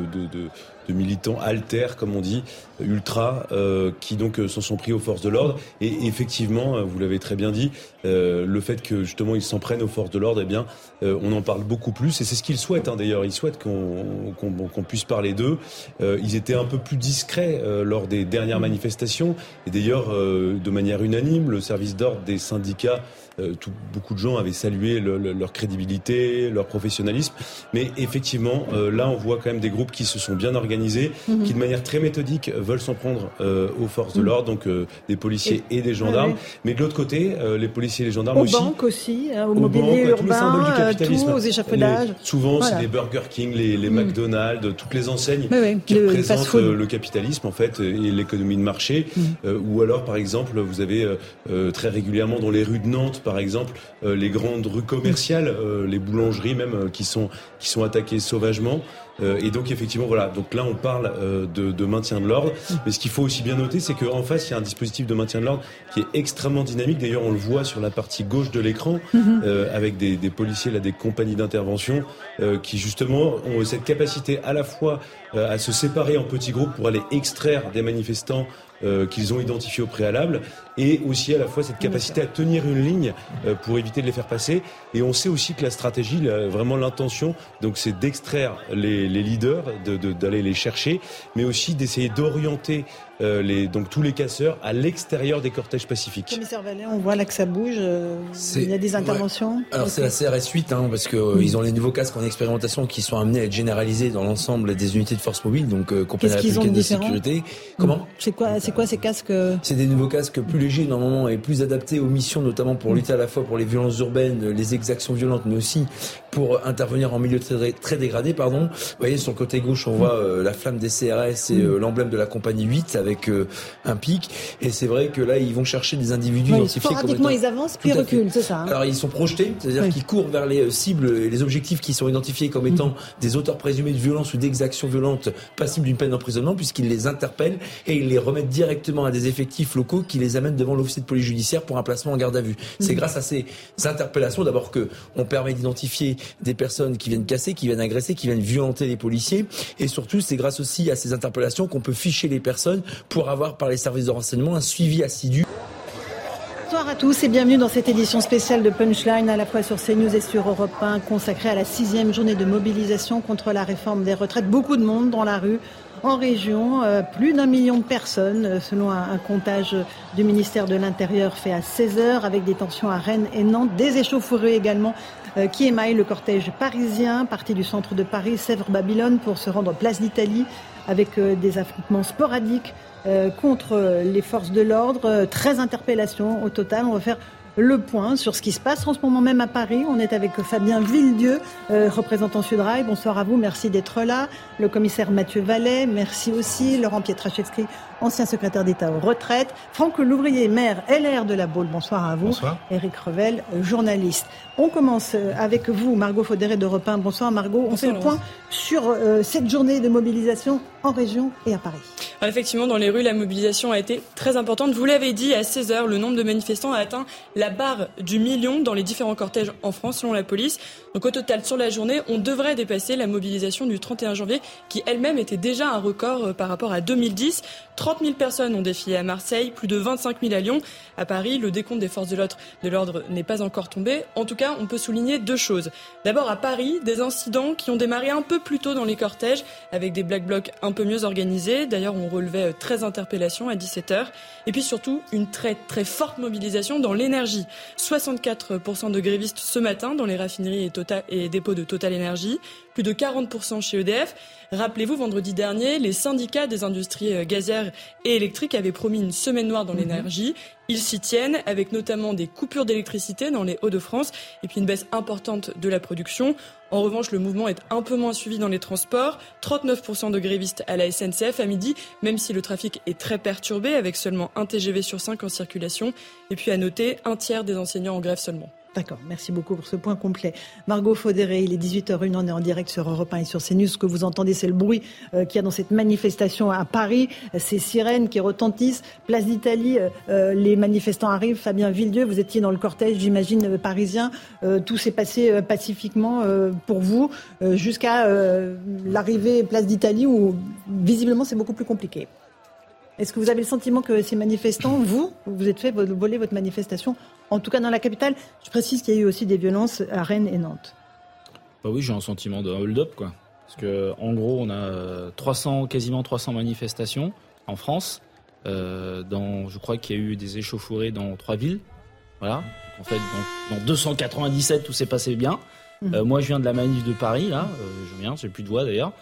de militants alter, comme on dit, ultra, euh, qui donc euh, s'en sont pris aux forces de l'ordre. Et effectivement, euh, vous l'avez très bien dit, le fait que justement ils s'en prennent aux forces de l'ordre, eh bien, on en parle beaucoup plus. Et c'est ce qu'ils souhaitent. Hein, D'ailleurs, ils souhaitent qu'on puisse parler d'eux. ils étaient un peu plus discrets lors des dernières manifestations. Et d'ailleurs, de manière unanime, le service d'ordre des syndicats euh, tout, beaucoup de gens avaient salué leur crédibilité, leur professionnalisme. Mais effectivement, euh, là, on voit quand même des groupes qui se sont bien organisés, mhm. qui de manière très méthodique veulent s'en prendre euh, aux forces de mhm. l'ordre, donc des policiers et, des gendarmes. Mais de l'autre côté, les policiers et les gendarmes aux aussi. banques aussi, hein, au mobilier urbain, du capitalisme. aux échappedages. souvent, c'est les Burger King, les, les mhm. McDonald's, toutes les enseignes qui représentent le capitalisme en fait et l'économie de marché. ou alors, par exemple, vous avez très régulièrement dans les rues de Nantes, par exemple euh, les grandes rues commerciales, euh, les boulangeries même euh, qui sont qui sont attaquées sauvagement. Et donc effectivement voilà, donc là on parle de, de, maintien de l'ordre, mais ce qu'il faut aussi bien noter, c'est qu'en face il y a un dispositif de maintien de l'ordre qui est extrêmement dynamique. D'ailleurs on le voit sur la partie gauche de l'écran mhm. avec des, des, policiers là, des compagnies d'intervention qui justement ont cette capacité à la fois à se séparer en petits groupes pour aller extraire des manifestants euh, qu'ils ont identifié au préalable, et aussi à la fois cette capacité à tenir une ligne euh, pour éviter de les faire passer. Et on sait aussi que la stratégie, vraiment l'intention, donc c'est d'extraire les, les, leaders, d'aller de, les chercher, mais aussi d'essayer d'orienter euh, les, donc tous les casseurs à l'extérieur des cortèges pacifiques. Commissaire Vallée, on voit là que ça bouge. Euh, il y a des interventions. Alors c'est la CRS 8 hein, parce que euh, ils ont les nouveaux casques en expérimentation qui sont amenés à être généralisés dans l'ensemble des unités de force mobile, donc euh, compagnie républicaine de, sécurité. Comment C'est quoi C'est quoi ces casques C'est des nouveaux casques plus normalement et plus adaptés aux missions, notamment pour lutter à la fois pour les violences urbaines, les exactions violentes, mais aussi pour intervenir en milieu très, très dégradé. Pardon. Vous voyez sur le côté gauche, on voit la flamme des CRS et l'emblème de la compagnie 8 avec euh, un pic. Et c'est vrai que là, ils vont chercher des individus identifiés comme étant... ils avancent puis reculent, c'est ça. Hein. Alors ils sont projetés, c'est-à-dire qu'ils courent vers les euh, cibles et les objectifs qui sont identifiés comme étant mm. des auteurs présumés de violence ou d'exactions violentes passibles d'une peine d'emprisonnement, puisqu'ils les interpellent et ils les remettent directement à des effectifs locaux qui les amènent devant l'officier de police judiciaire pour un placement en garde à vue. C'est mm. grâce à ces interpellations d'abord que on permet d'identifier des personnes qui viennent casser, qui viennent agresser, qui viennent violenter les policiers, et surtout c'est grâce aussi à ces interpellations qu'on peut ficher les personnes pour avoir par les services de renseignement un suivi assidu. Bonsoir à tous et bienvenue dans cette édition spéciale de Punchline à la fois sur CNews et sur Europe 1 consacrée à la sixième journée de mobilisation contre la réforme des retraites. Beaucoup de monde dans la rue en région, euh, plus d'un million de personnes euh, selon un, comptage du ministère de l'Intérieur fait à 16 heures avec des tensions à Rennes et Nantes, des échauffourées également qui émaillent le cortège parisien parti du centre de Paris, Sèvres-Babylone pour se rendre place d'Italie avec des affrontements sporadiques euh, contre les forces de l'ordre. 13 interpellations au total. On va faire le point sur ce qui se passe en ce moment même à Paris. On est avec Fabien Villedieu, euh, représentant Sudrail. Bonsoir à vous, merci d'être là. Le commissaire Mathieu Vallet, merci aussi. Laurent Pietraszewski, ancien secrétaire d'État aux retraites. Franck Louvrier, maire LR de la Baule, bonsoir à vous. Bonsoir. Eric Revel, journaliste. On commence euh, avec vous, Margot Faudéré de Repin. Bonsoir Margot. On fait le point sur euh, cette journée de mobilisation en région et à Paris. effectivement, dans les rues, la mobilisation a été très importante. Vous l'avez dit, à 16 heures, le nombre de manifestants a atteint la barre du million dans les différents cortèges en France, selon la police. Donc au total, sur la journée, on devrait dépasser la mobilisation du 31 janvier, qui elle-même était déjà un record euh, par rapport à 2010. 30 000 personnes ont défilé à Marseille, plus de 25 000 à Lyon. À Paris, le décompte des forces de l'ordre n'est pas encore tombé. En tout cas, on peut souligner deux choses. D'abord, à Paris, des incidents qui ont démarré un peu plus tôt dans les cortèges, avec des black blocs un peu mieux organisés. D'ailleurs, on relevait 13 euh, interpellations à 17 heures. Et puis surtout, une très très forte mobilisation dans l'énergie. 64% de grévistes ce matin dans les raffineries et, total, et dépôts de Total Energy, plus de 40% chez EDF. Rappelez-vous, vendredi dernier, les syndicats des industries euh, gazières et électriques avaient promis une semaine noire dans mhm. l'énergie. ils s'y tiennent, avec notamment des coupures d'électricité dans les Hauts-de-France et puis une baisse importante de la production. En revanche, le mouvement est un peu moins suivi dans les transports. 39% de grévistes à la SNCF à midi, même si le trafic est très perturbé, avec seulement un TGV sur 5 en circulation. Et puis à noter, un tiers des enseignants en grève seulement. D'accord, merci beaucoup pour ce point complet. Margot Faudéré, il est 18h01, on est en direct sur Europe 1 et sur CNews. Ce que vous entendez, c'est le bruit euh, qu'il y a dans cette manifestation à Paris, ces sirènes qui retentissent. Place d'Italie, euh, euh, les manifestants arrivent. Fabien Villedieu, vous étiez dans le cortège, j'imagine, parisien. tout s'est passé pacifiquement pour vous jusqu'à l'arrivée Place d'Italie où visiblement c'est beaucoup plus compliqué. Est-ce que vous avez le sentiment que ces manifestants, vous, vous êtes fait voler votre manifestation, en tout cas dans la capitale? Je précise qu'il y a eu aussi des violences à Rennes et Nantes. Bah oui, j'ai un sentiment de hold-up, quoi. Parce que, en gros, on a 300, quasiment 300 manifestations en France. Euh, dans, je crois qu'il y a eu des échauffourées dans trois villes. Voilà. En fait, dans, 297, tout s'est passé bien. Mmh. Euh, moi, je viens de la manif de Paris, là. Euh, je viens, j'ai plus de voix d'ailleurs.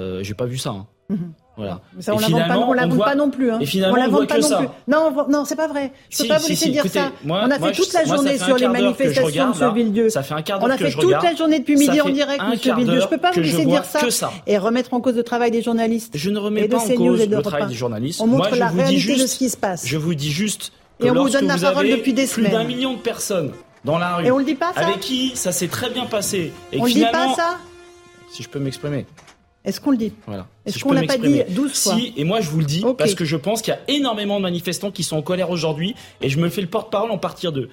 Euh, j'ai pas vu ça. Hein. Mmh. Voilà. ça, on ne la pas, non plus. Hein. Et finalement, on, la pas non plus. Non, non, c'est pas vrai. Je peux pas vous laisser dire ça. on a fait toute la journée sur les manifestations, Monsieur Villedieu. Ça fait un quart d'heure On a fait toute la journée depuis midi en direct, Monsieur Villedieu. Je peux pas vous laisser dire ça et remettre en cause le travail des journalistes. Je ne remets pas en cause le travail des journalistes. On montre la réalité de ce qui se passe. Je vous dis juste et on vous donne la parole depuis des semaines. Plus d'un million de personnes dans la rue. Et on le dit pas ça Avec qui ça s'est très bien passé. Et on le dit pas ça Si je peux m'exprimer. Est-ce qu'on le dit Voilà. Est-ce qu'on l'a pas dit 12 fois Si, et moi je vous le dis, parce que je pense qu'il y a énormément de manifestants qui sont en colère aujourd'hui, et je me fais le porte-parole en partir d'eux,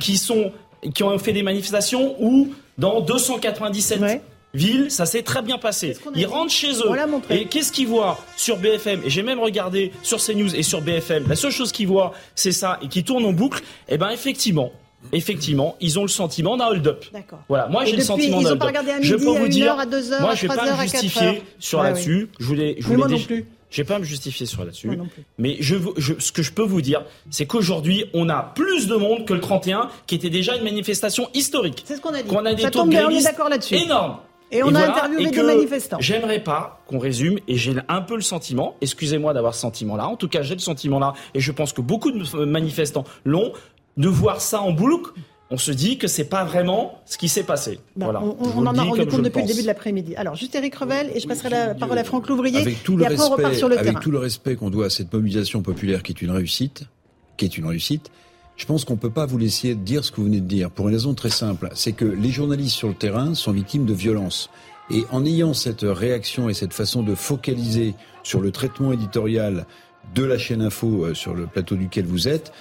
qui, sont, qui ont fait des manifestations où, dans 297 villes, ça s'est très bien passé. Ils rentrent chez eux, et qu'est-ce qu'ils voient sur BFM Et j'ai même regardé sur CNews et sur BFM, la seule chose qu'ils voient, c'est ça, et qui tourne en boucle, et eh ben effectivement, effectivement, ils ont le sentiment d'un hold-up. Voilà, moi j'ai le sentiment d'un hold-up. Je peux vous dire, à 2 heures, moi je vais pas me justifier sur là-dessus. Je voulais, je voulais plus. Je vais pas me justifier sur là-dessus. Mais je, ce que je peux vous dire, c'est qu'aujourd'hui, on a plus de monde que le 31, qui était déjà une manifestation historique. C'est ce qu'on a dit. Qu'on a des Ça on est d'accord là-dessus. Énormes. Et on a interviewé des manifestants. J'aimerais pas qu'on résume, et j'ai un peu le sentiment, excusez-moi d'avoir ce sentiment-là, en tout cas j'ai le sentiment-là, et je pense que beaucoup de manifestants l'ont, de voir ça en boucle, on se dit que c'est pas vraiment ce qui s'est passé. Voilà. On, en a rendu compte depuis le début de l'après-midi. Alors, juste Eric Revel, et je passerai la parole à Franck Louvrier. Avec tout le respect, sur le avec tout le respect qu'on doit à cette mobilisation populaire qui est une réussite, qui est une réussite, je pense qu'on peut pas vous laisser dire ce que vous venez de dire pour une raison très simple, c'est que les journalistes sur le terrain sont victimes de violences. Et en ayant cette réaction et cette façon de focaliser sur le traitement éditorial de la chaîne info euh, sur le plateau duquel vous êtes,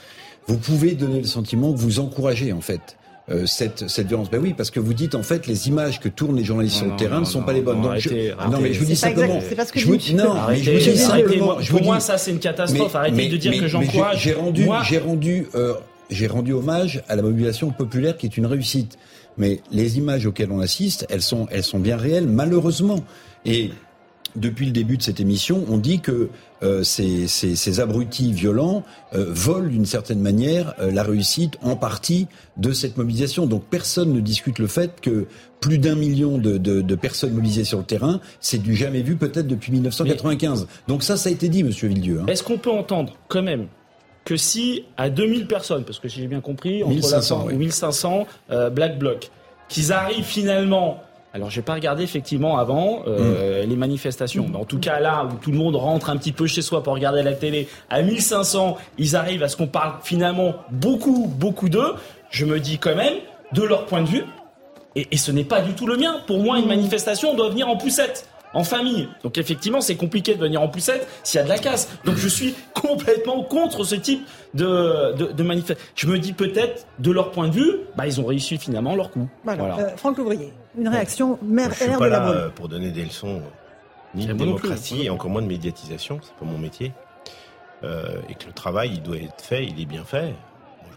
vous pouvez donner le sentiment que vous encouragez en fait. Euh, cette, cette violence. Ben oui, parce que vous dites en fait les images que tournent les journalistes sur le terrain ne sont pas les bonnes. Non, arrêtez, non mais je vous dis simplement. C'est pas ce que je, vous dis. Non, mais je vous dis simplement. Pour moi, ça c'est une catastrophe. Arrêtez de dire que j'encourage. J'ai rendu, j'ai rendu, euh, j'ai rendu hommage à la mobilisation populaire qui est une réussite. Mais les images auxquelles on assiste, elles sont, elles sont bien réelles, malheureusement. Et depuis le début de cette émission, on dit que euh, ces, ces, ces, abrutis violents euh, volent d'une certaine manière euh, la réussite en partie de cette mobilisation. Donc personne ne discute le fait que plus d'un million de, de, de, personnes mobilisées sur le terrain, c'est du jamais vu peut-être depuis 1995. Donc ça, ça a été dit, Monsieur Villedieu. Hein. Est-ce qu'on peut entendre quand même que si à 2000 personnes, parce que si j'ai bien compris, entre 1500, ou 1500 Black Bloc, qu'ils arrivent finalement alors, j'ai pas regardé effectivement avant euh, mm. les manifestations. Mais en tout cas, là où tout le monde rentre un petit peu chez soi pour regarder la télé, à 1500, ils arrivent à ce qu'on parle finalement beaucoup, beaucoup d'eux. Je me dis quand même, de leur point de vue, et, et ce n'est pas du tout le mien. Pour moi, une manifestation doit venir en poussette en famille. Donc effectivement, c'est compliqué de venir en poussette s'il y a de la casse. Donc je suis complètement contre ce type de, de, de manifestation. Je me dis peut-être, de leur point de vue, bah, ils ont réussi finalement leur coup. Voilà. Euh, Franck Ouvrier, une réaction mère Je suis pas là euh, pour donner des leçons ni de démocratie et encore moins de médiatisation. C'est pas mon métier. Euh, et que le travail, il doit être fait, il est bien fait.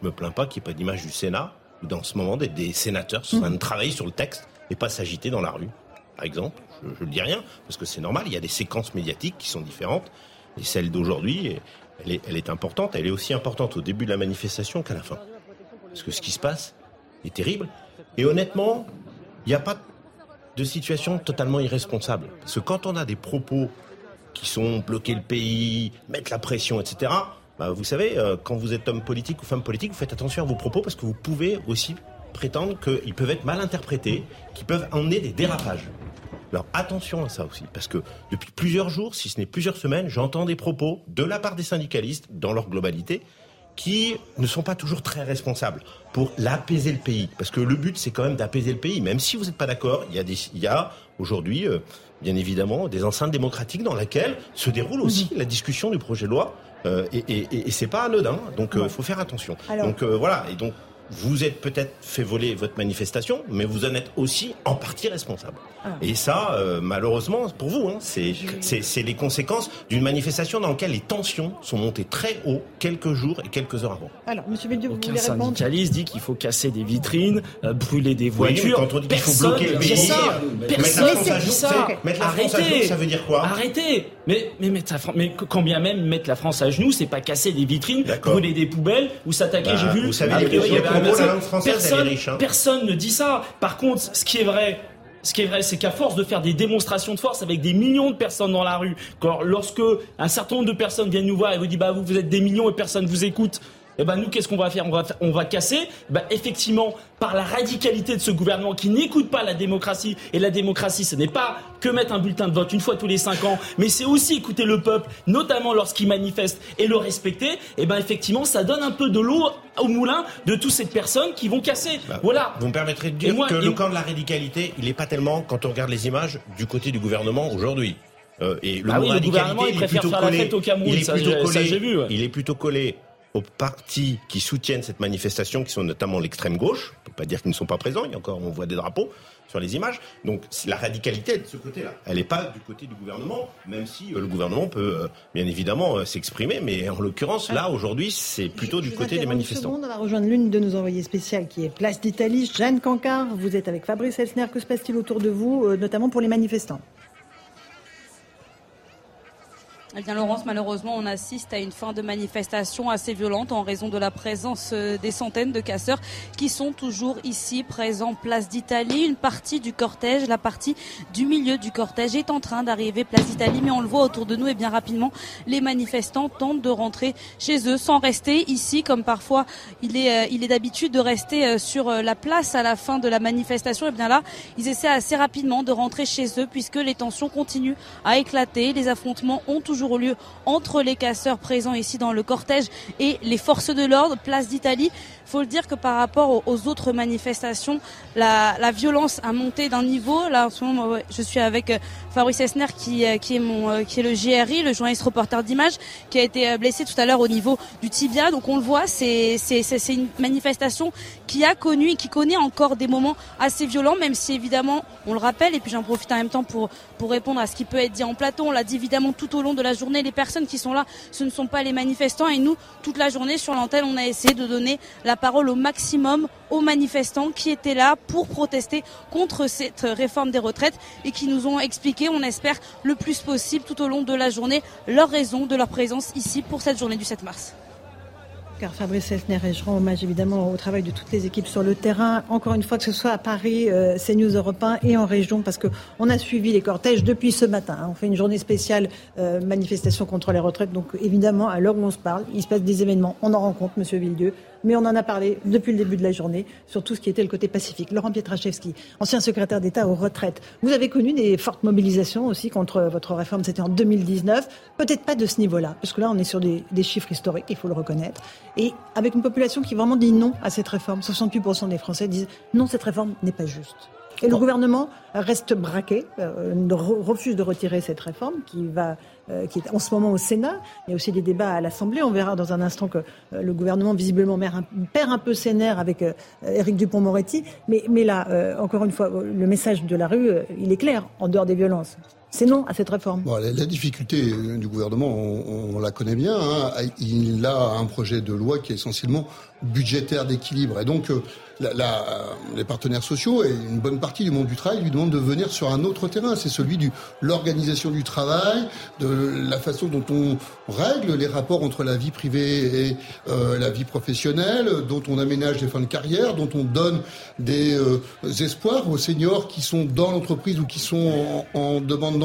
Je me plains pas qu'il n'y ait pas d'image du Sénat ou dans ce moment des, des sénateurs sont en train de travailler sur le texte et pas s'agiter dans la rue, par exemple je ne dis rien, parce que c'est normal, il y a des séquences médiatiques qui sont différentes, et celle d'aujourd'hui, elle est, elle est importante, elle est aussi importante au début de la manifestation qu'à la fin. Parce que ce qui se passe est terrible, et honnêtement, il n'y a pas de situation totalement irresponsable. Parce que quand on a des propos qui sont bloquer le pays, mettre la pression, etc., bah, vous savez, euh, quand vous êtes homme politique ou femme politique, vous faites attention à vos propos parce que vous pouvez aussi prétendre qu'ils peuvent être mal interprétés, qu'ils peuvent emmener des dérapages. Alors attention à ça aussi, parce que depuis plusieurs jours, si ce n'est plusieurs semaines, j'entends des propos de la part des syndicalistes, dans leur globalité, qui ne sont pas toujours très responsables pour l'apaiser le pays. Parce que le but, c'est quand même d'apaiser le pays. Même si vous n'êtes pas d'accord, il y a, des, il y a aujourd'hui, euh, bien évidemment, des enceintes démocratiques dans lesquelles se déroule aussi la discussion du projet de loi. Euh, et, et, et c'est pas anodin, donc il faut faire attention. donc voilà, et donc vous êtes peut-être fait voler votre manifestation, mais vous en êtes aussi en partie responsable. Ah. Et ça, euh, malheureusement, pour vous, hein, c'est les conséquences d'une manifestation dans laquelle les tensions sont montées très haut quelques jours et quelques heures avant. Alors, Monsieur Bédieu, vous Aucun voulez répondre syndicaliste dit qu'il faut casser des vitrines, euh, brûler des voitures. quand on dit qu'il faut bloquer le pays, ça. à genoux, ça. mettre la France à genoux, ça veut dire quoi? Arrêtez. Mais mais mettre la Fran- mais quand bien même mettre la France à genoux, c'est pas casser des vitrines, brûler des poubelles ou s'attaquer. Bah, J'ai vu. vous savez, a les priori, il y avait un propos, la médecin. langue française, elle est personne, riche, hein. personne ne dit ça. Par contre, ce qui est vrai. Ce qui est vrai, c'est qu'à force de faire des démonstrations de force avec des millions de personnes dans la rue, quand, lorsque un certain nombre de personnes viennent nous voir et vous disent bah vous vous êtes des millions et personne vous écoute, eh ben nous qu'est-ce qu'on va faire? On va, on va casser. Bah effectivement par la radicalité de ce gouvernement qui n'écoute pas la démocratie et la démocratie ce n'est pas que mettre un bulletin de vote une fois tous les cinq ans, mais c'est aussi écouter le peuple, notamment lorsqu'il manifeste et le respecter. Et ben effectivement ça donne un peu de l'eau au moulin de toutes ces personnes qui vont casser. voilà. Vous me permettrez de dire moi- que le camp de la radicalité, il n'est pas tellement, quand on regarde les images, du côté du gouvernement aujourd'hui. Euh, et le Bah mot oui, le gouvernement, il préfère faire la fête au Cameroun, Il est ça, plutôt ça, j'ai vu, ouais. il est plutôt collé aux partis qui soutiennent cette manifestation, qui sont notamment l'extrême gauche. On peut pas dire qu'ils ne sont pas présents. Il y a encore, on voit des drapeaux sur les images. Donc la radicalité est de ce côté-là. Elle n'est pas du côté du gouvernement, même si euh, le gouvernement peut euh, bien évidemment euh, s'exprimer. Mais en l'occurrence, là aujourd'hui, c'est plutôt du Je côté des manifestants. seconde, on va rejoindre l'une de nos envoyées spéciales qui est Place d'Italie, Jeanne Cancard. Vous êtes avec Fabrice Elsner. Que se passe-t-il autour de vous, notamment pour les manifestants? Eh bien, Laurence, malheureusement, on assiste à une fin de manifestation assez violente en raison de la présence euh, des centaines de casseurs qui sont toujours ici, présents place d'Italie. Une partie du cortège, la partie du milieu du cortège est en train d'arriver place d'Italie, mais on le voit autour de nous et bien rapidement, les manifestants tentent de rentrer chez eux sans rester ici, comme parfois il est, euh, il est d'habitude de rester euh, sur la place à la fin de la manifestation. Et bien là, ils essaient assez rapidement de rentrer chez eux puisque les tensions continuent à éclater. Les affrontements ont toujours lieu entre les casseurs présents ici dans le cortège et les forces de l'ordre, place d'Italie. Faut le dire que par rapport aux- autres manifestations, la, la violence a monté d'un niveau. Là, en ce moment, je suis avec euh, Fabrice Esner, qui, euh, est mon, euh, le GRI, le journaliste reporter d'image, qui a été euh, blessé tout à l'heure au niveau du tibia. Donc on le voit, c'est une manifestation qui a connu et qui connaît encore des moments assez violents, même si évidemment, on le rappelle, et puis j'en profite en même temps pour, pour répondre à ce qui peut être dit en plateau. On l'a dit évidemment tout au long de la journée, les personnes qui sont là, ce ne sont pas les manifestants. Et nous, toute la journée sur l'antenne, on a essayé de donner la parole au maximum aux manifestants qui étaient là pour protester contre cette réforme des retraites et qui nous ont expliqué, on espère, le plus possible tout au long de la journée, leur raison de leur présence ici pour cette journée du 7 mars. Car Fabrice Elsner, et je rends hommage évidemment au travail de toutes les équipes sur le terrain, encore une fois que ce soit à Paris, euh, CNews Europe 1 et en région, parce que on a suivi les cortèges depuis ce matin. hein. On fait une journée spéciale euh, manifestation contre les retraites, donc évidemment, à l'heure où on se parle, il se passe des événements, on en rencontre, Monsieur Villedieu, mais on en a parlé depuis le début de la journée sur tout ce qui était le côté pacifique. Laurent Pietraszewski, ancien secrétaire d'État aux retraites. Vous avez connu des fortes mobilisations aussi contre votre réforme, c'était en 2019. Peut-être pas de ce niveau-là, parce que là, on est sur des, des chiffres historiques, il faut le reconnaître. Et avec une population qui vraiment dit non à cette réforme. 68% des Français disent non, cette réforme n'est pas juste. Et le gouvernement reste braqué, euh, refuse de retirer cette réforme qui va, qui est en ce moment au Sénat. Il y a aussi des débats à l'Assemblée. On verra dans un instant que euh, le gouvernement visiblement perd un, peu ses nerfs avec euh, Éric Dupont-Moretti. Mais, mais là, euh, encore une fois, le message de la rue, euh, il est clair, en dehors des violences. C'est non à cette réforme. La, difficulté euh, du gouvernement, on, la connaît bien. hein. Il a un projet de loi qui est essentiellement budgétaire d'équilibre. Et donc, euh, la- les partenaires sociaux et une bonne partie du monde du travail lui demandent de venir sur un autre terrain. C'est celui de l'organisation du travail, de la façon dont on règle les rapports entre la vie privée et euh, la vie professionnelle, dont on aménage les fins de carrière, dont on donne des euh, espoirs aux seniors qui sont dans l'entreprise ou qui sont en, en demande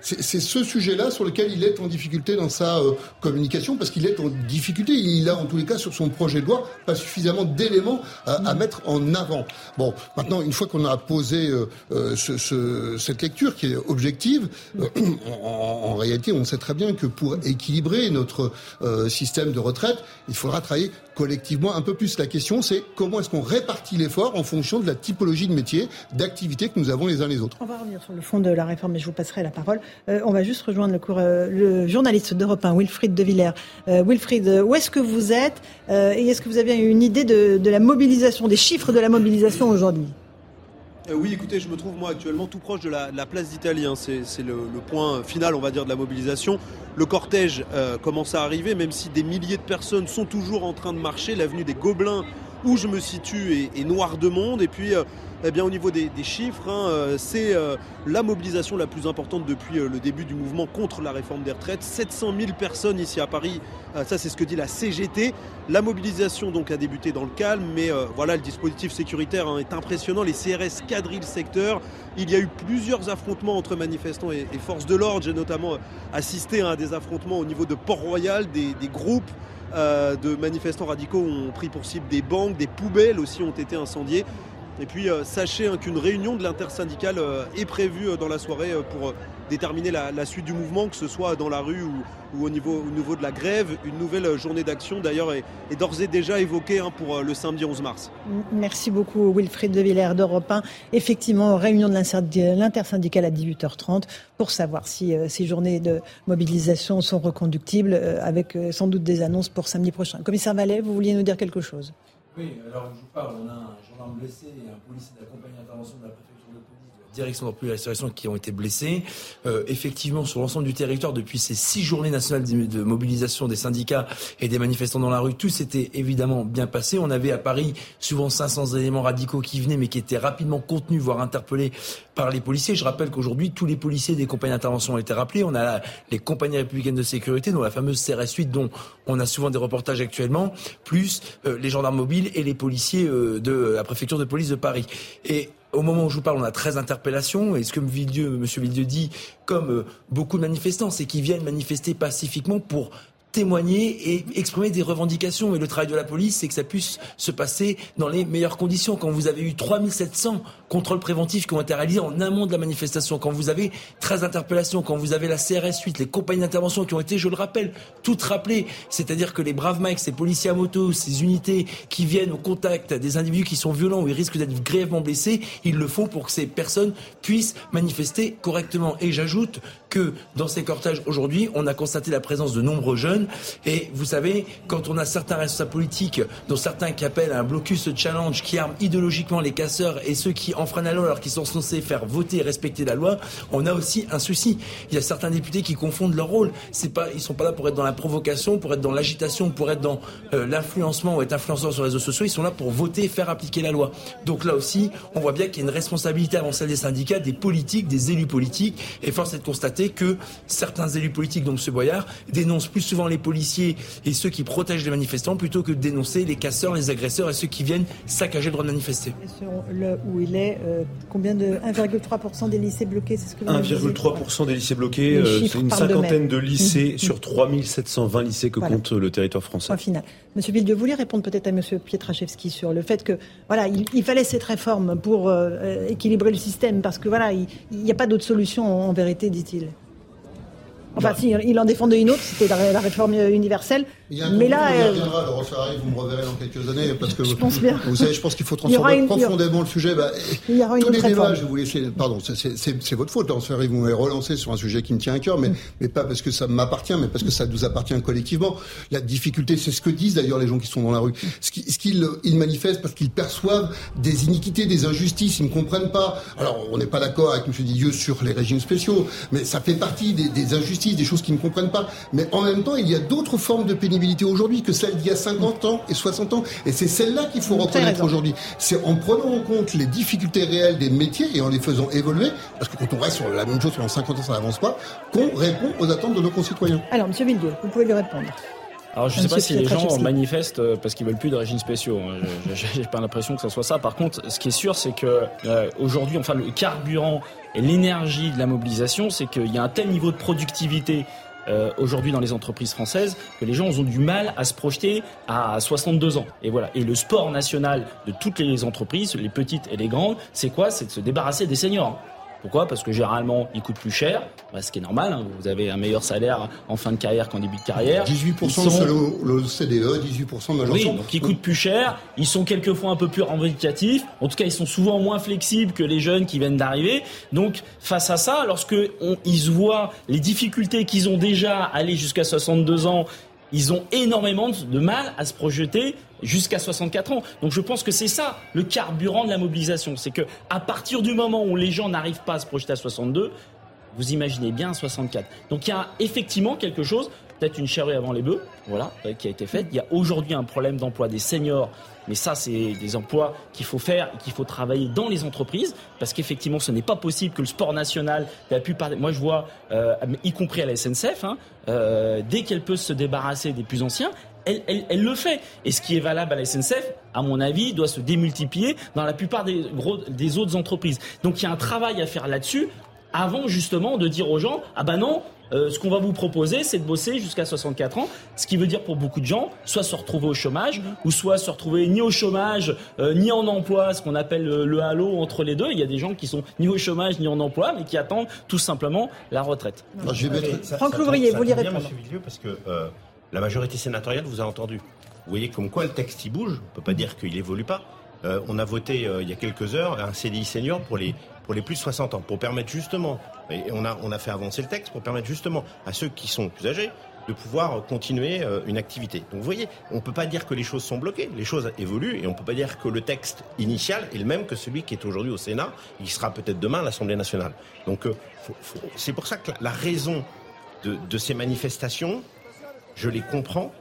C'est ce sujet-là sur lequel il est en difficulté dans sa euh, communication, parce qu'il est en difficulté. Il a en tous les cas sur son projet de loi pas suffisamment d'éléments à, mettre en avant. Bon, maintenant, une fois qu'on a posé euh, euh, ce, cette lecture qui est objective, en, réalité, on sait très bien que pour équilibrer notre système de retraite, il faudra travailler collectivement un peu plus. La question, c'est comment est-ce qu'on répartit l'effort en fonction de la typologie de métier, d'activité que nous avons les uns les autres. On va revenir sur le fond de la réforme, mais je vous passerai la parole. Euh, on va juste rejoindre le, cours, euh, le journaliste d'Europe 1, Wilfried de Villers. Euh, Wilfried, où est-ce que vous êtes et est-ce que vous avez une idée de, de la mobilisation, des chiffres de la mobilisation aujourd'hui? Oui, écoutez, je me trouve moi actuellement tout proche de la, place d'Italie. Hein. C'est le, point final, on va dire, de la mobilisation. Le cortège commence à arriver, même si des milliers de personnes sont toujours en train de marcher. L'avenue des Gobelins où je me situe est, noir de monde. Et puis, euh, eh bien, au niveau des, chiffres, hein, euh, c'est euh, la mobilisation la plus importante depuis le début du mouvement contre la réforme des retraites. 700 000 personnes ici à Paris, ça c'est ce que dit la CGT. La mobilisation donc a débuté dans le calme, mais voilà, le dispositif sécuritaire hein, est impressionnant. Les CRS quadrillent le secteur. Il y a eu plusieurs affrontements entre manifestants et, forces de l'ordre. J'ai notamment assisté à des affrontements au niveau de Port-Royal, des groupes euh, de manifestants radicaux ont pris pour cible des banques, des poubelles aussi ont été incendiées. Et puis euh, sachez hein, qu'une réunion de l'intersyndicale euh, est prévue dans la soirée pour déterminer la, suite du mouvement, que ce soit dans la rue ou, au, niveau, niveau, de la grève. Une nouvelle journée d'action d'ailleurs est, d'ores et déjà évoquée hein, pour le samedi 11 mars. Merci beaucoup Wilfried de Villers d'Europe 1. Effectivement, réunion de l'intersyndicale à 18h30 pour savoir si ces journées de mobilisation sont reconductibles avec sans doute des annonces pour samedi prochain. Commissaire Vallet, vous vouliez nous dire quelque chose? Oui, alors je vous parle, on a un gendarme blessé et un policier compagnie d'intervention de la préfecture direction de la situation qui ont été blessés. Euh, effectivement, sur l'ensemble du territoire, depuis ces six journées nationales de mobilisation des syndicats et des manifestants dans la rue, tout s'était évidemment bien passé. On avait à Paris souvent 500 éléments radicaux qui venaient, mais qui étaient rapidement contenus, voire interpellés par les policiers. Je rappelle qu'aujourd'hui, tous les policiers des compagnies d'intervention ont été rappelés. On a les compagnies républicaines de sécurité, dont la fameuse CRS 8, dont on a souvent des reportages actuellement, plus euh, les gendarmes mobiles et les policiers euh, de la préfecture de police de Paris. Et au moment où je vous parle, on a 13 interpellations. Et ce que M. Villedieu dit, comme euh, beaucoup de manifestants, c'est qu'ils viennent manifester pacifiquement pour témoigner et exprimer des revendications. Et le travail de la police, c'est que ça puisse se passer dans les meilleures conditions. Quand vous avez eu 3700 contrôles préventifs qui ont été réalisés en amont de la manifestation, quand vous avez 13 interpellations, quand vous avez la CRS 8, les compagnies d'intervention qui ont été, je le rappelle, toutes rappelées, c'est-à-dire que les braves mecs, ces policiers à moto, ces unités qui viennent au contact des individus qui sont violents ou ils risquent d'être grièvement blessés, ils le font pour que ces personnes puissent manifester correctement. Et j'ajoute que dans ces cortèges aujourd'hui, on a constaté la présence de nombreux jeunes. Et vous savez, quand on a certains responsables politiques, dont certains qui appellent un blocus challenge, qui arment idéologiquement les casseurs et ceux qui enfreignent la loi alors qu'ils sont censés faire voter et respecter la loi, on a aussi un souci. Il y a certains députés qui confondent leur rôle. C'est pas, ils sont pas là pour être dans la provocation, pour être dans l'agitation, pour être dans euh, l'influencement ou être influenceur sur les réseaux sociaux. Ils sont là pour voter et faire appliquer la loi. Donc là aussi, on voit bien qu'il y a une responsabilité avant celle des syndicats, des politiques, des élus politiques. Et force est de constater que certains élus politiques, dont M. Boyard, dénoncent plus souvent les policiers et ceux qui protègent les manifestants plutôt que de dénoncer les casseurs, les agresseurs et ceux qui viennent saccager le droit de manifester. le, où il est, euh, combien de 1,3% des lycées bloqués 1,3% des lycées bloqués, euh, c'est une cinquantaine de lycées mmh. sur 3720 lycées que compte le territoire français. Point final. Monsieur Villedieu, vous voulez répondre peut-être à Monsieur Pietraszewski sur le fait que voilà, il, fallait cette réforme pour euh, équilibrer le système parce que voilà, il n'y a pas d'autre solution en vérité, dit-il. Enfin, bah. si, il en défendait une autre, c'était la, réforme universelle. mais là, euh... reviendra, vous me reverrez dans quelques années, parce que je pense bien. vous savez, je pense qu'il faut transformer profondément le sujet. Bah, il y aura une tous les débats, je vous pardon, c'est votre faute, Rosarie, vous m'avez relancé sur un sujet qui me tient à cœur, mais, mm. mais pas parce que ça m'appartient, mais parce que ça nous appartient collectivement. La difficulté, c'est ce que disent d'ailleurs les gens qui sont dans la rue. Ce qu'ils ils manifestent parce qu'ils perçoivent des iniquités, des injustices, ils ne comprennent pas. Alors, on n'est pas d'accord avec M. Didieu sur les régimes spéciaux, mais ça fait partie des, des injustices des choses qu'ils ne comprennent pas. Mais en même temps, il y a d'autres formes de pénibilité aujourd'hui que celles d'il y a 50 ans et 60 ans. Et c'est celle-là qu'il faut reconnaître aujourd'hui. C'est en prenant en compte les difficultés réelles des métiers et en les faisant évoluer, parce que quand on reste sur la même chose pendant 50 ans, ça n'avance pas, qu'on répond aux attentes de nos concitoyens. Alors, Monsieur Villedieu, vous pouvez lui répondre. Alors je ne sais pas si les gens manifestent euh, parce qu'ils veulent plus de régimes spéciaux. Hein. J'ai pas l'impression que ce soit ça. Par contre, ce qui est sûr, c'est que euh, aujourd'hui, enfin le carburant et l'énergie de la mobilisation, c'est qu'il y a un tel niveau de productivité euh, aujourd'hui dans les entreprises françaises que les gens ont du mal à se projeter à 62 ans. Et voilà. Et le sport national de toutes les entreprises, les petites et les grandes, c'est quoi? C'est de se débarrasser des seniors. Pourquoi? Parce que généralement, ils coûtent plus cher, bah, ce qui est normal. Hein. Vous avez un meilleur salaire en fin de carrière qu'en début de carrière. 18% sont... le, le, CDE, 18% de Oui, donc ils coûtent plus cher. Ils sont quelquefois un peu plus revendicatifs. En tout cas, ils sont souvent moins flexibles que les jeunes qui viennent d'arriver. Donc, face à ça, lorsque ils voient les difficultés qu'ils ont déjà à aller jusqu'à 62 ans ils ont énormément de mal à se projeter jusqu'à 64 ans. Donc je pense que c'est ça le carburant de la mobilisation, c'est que à partir du moment où les gens n'arrivent pas à se projeter à 62, vous imaginez bien à 64. Donc il y a effectivement quelque chose peut-être une charrue avant les bœufs, voilà, euh, qui a été faite. Il y a aujourd'hui un problème d'emploi des seniors, mais ça, c'est des emplois qu'il faut faire et qu'il faut travailler dans les entreprises, parce qu'effectivement, ce n'est pas possible que le sport national, la plupart, moi je vois, euh, y compris à la SNCF, hein, euh, dès qu'elle peut se débarrasser des plus anciens, elle, elle, le fait. Et ce qui est valable à la SNCF, à mon avis, doit se démultiplier dans la plupart des, gros, des autres entreprises. Donc il y a un travail à faire là-dessus avant justement de dire aux gens ah ben non euh, ce qu'on va vous proposer, c'est de bosser jusqu'à 64 ans, ce qui veut dire pour beaucoup de gens, soit se retrouver au chômage, ou soit se retrouver ni au chômage, euh, ni en emploi, ce qu'on appelle le, halo entre les deux. Il y a des gens qui sont ni au chômage, ni en emploi, mais qui attendent tout simplement la retraite. je vais mettre... Franck Louvrier, vous lirez Monsieur parce que euh, la majorité sénatoriale vous a entendu. Vous voyez comme quoi le texte il bouge. On peut pas dire qu'il évolue pas. on a voté il y a quelques heures un CDI senior pour les pour les plus de 60 ans, pour permettre justement, et on a, on a fait avancer le texte, pour permettre justement à ceux qui sont plus âgés de pouvoir continuer euh, une activité. Donc vous voyez, on ne peut pas dire que les choses sont bloquées, les choses évoluent et on ne peut pas dire que le texte initial est le même que celui qui est aujourd'hui au Sénat et qui sera peut-être demain à l'Assemblée nationale. Donc euh, c'est pour ça que la raison de, de ces manifestations, je les comprends,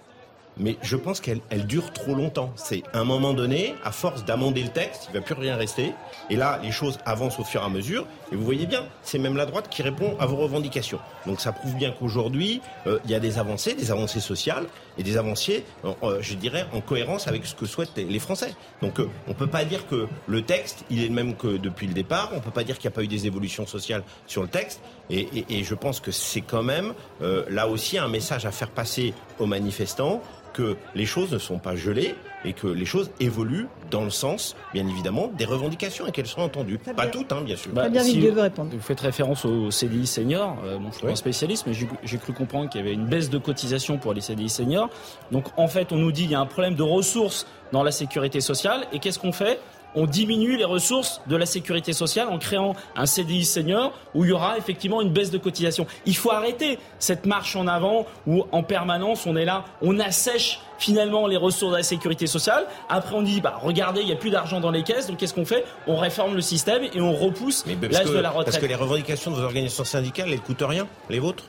mais je pense qu'elle elle dure trop longtemps. C'est un moment donné, à force d'amender le texte, il va plus rien rester. Et là, les choses avancent au fur et à mesure. Et vous voyez bien, c'est même la droite qui répond à vos revendications. Donc ça prouve bien qu'aujourd'hui, euh, il y a des avancées, des avancées sociales et des avancées, euh, je dirais, en cohérence avec ce que souhaitent les Français. Donc euh, on peut pas dire que le texte, il est le même que depuis le départ. On peut pas dire qu'il n'y a pas eu des évolutions sociales sur le texte. Et, je pense que c'est quand même là aussi un message à faire passer aux manifestants que les choses ne sont pas gelées et que les choses évoluent dans le sens, bien évidemment, des revendications et qu'elles soient entendues. pas toutes, hein, bien sûr. Bah, bien, si vous, répondre. vous faites référence au CDI senior. Euh, bon, je suis pas un spécialiste, mais j'ai cru comprendre qu'il y avait une baisse de cotisation pour les CDI seniors. Donc, en fait, on nous dit qu'il y a un problème de ressources dans la sécurité sociale. Et qu'est-ce qu'on fait? On diminue les ressources de la sécurité sociale en créant un CDI senior où il y aura effectivement une baisse de cotisation. Il faut arrêter cette marche en avant où en permanence on est là, on assèche finalement les ressources de la sécurité sociale. Après on dit bah regardez, il n'y a plus d'argent dans les caisses, donc qu'est-ce qu'on fait? On réforme le système et on repousse l'âge de la retraite. Parce que les revendications de vos organisations syndicales, elles coûtent rien, les vôtres?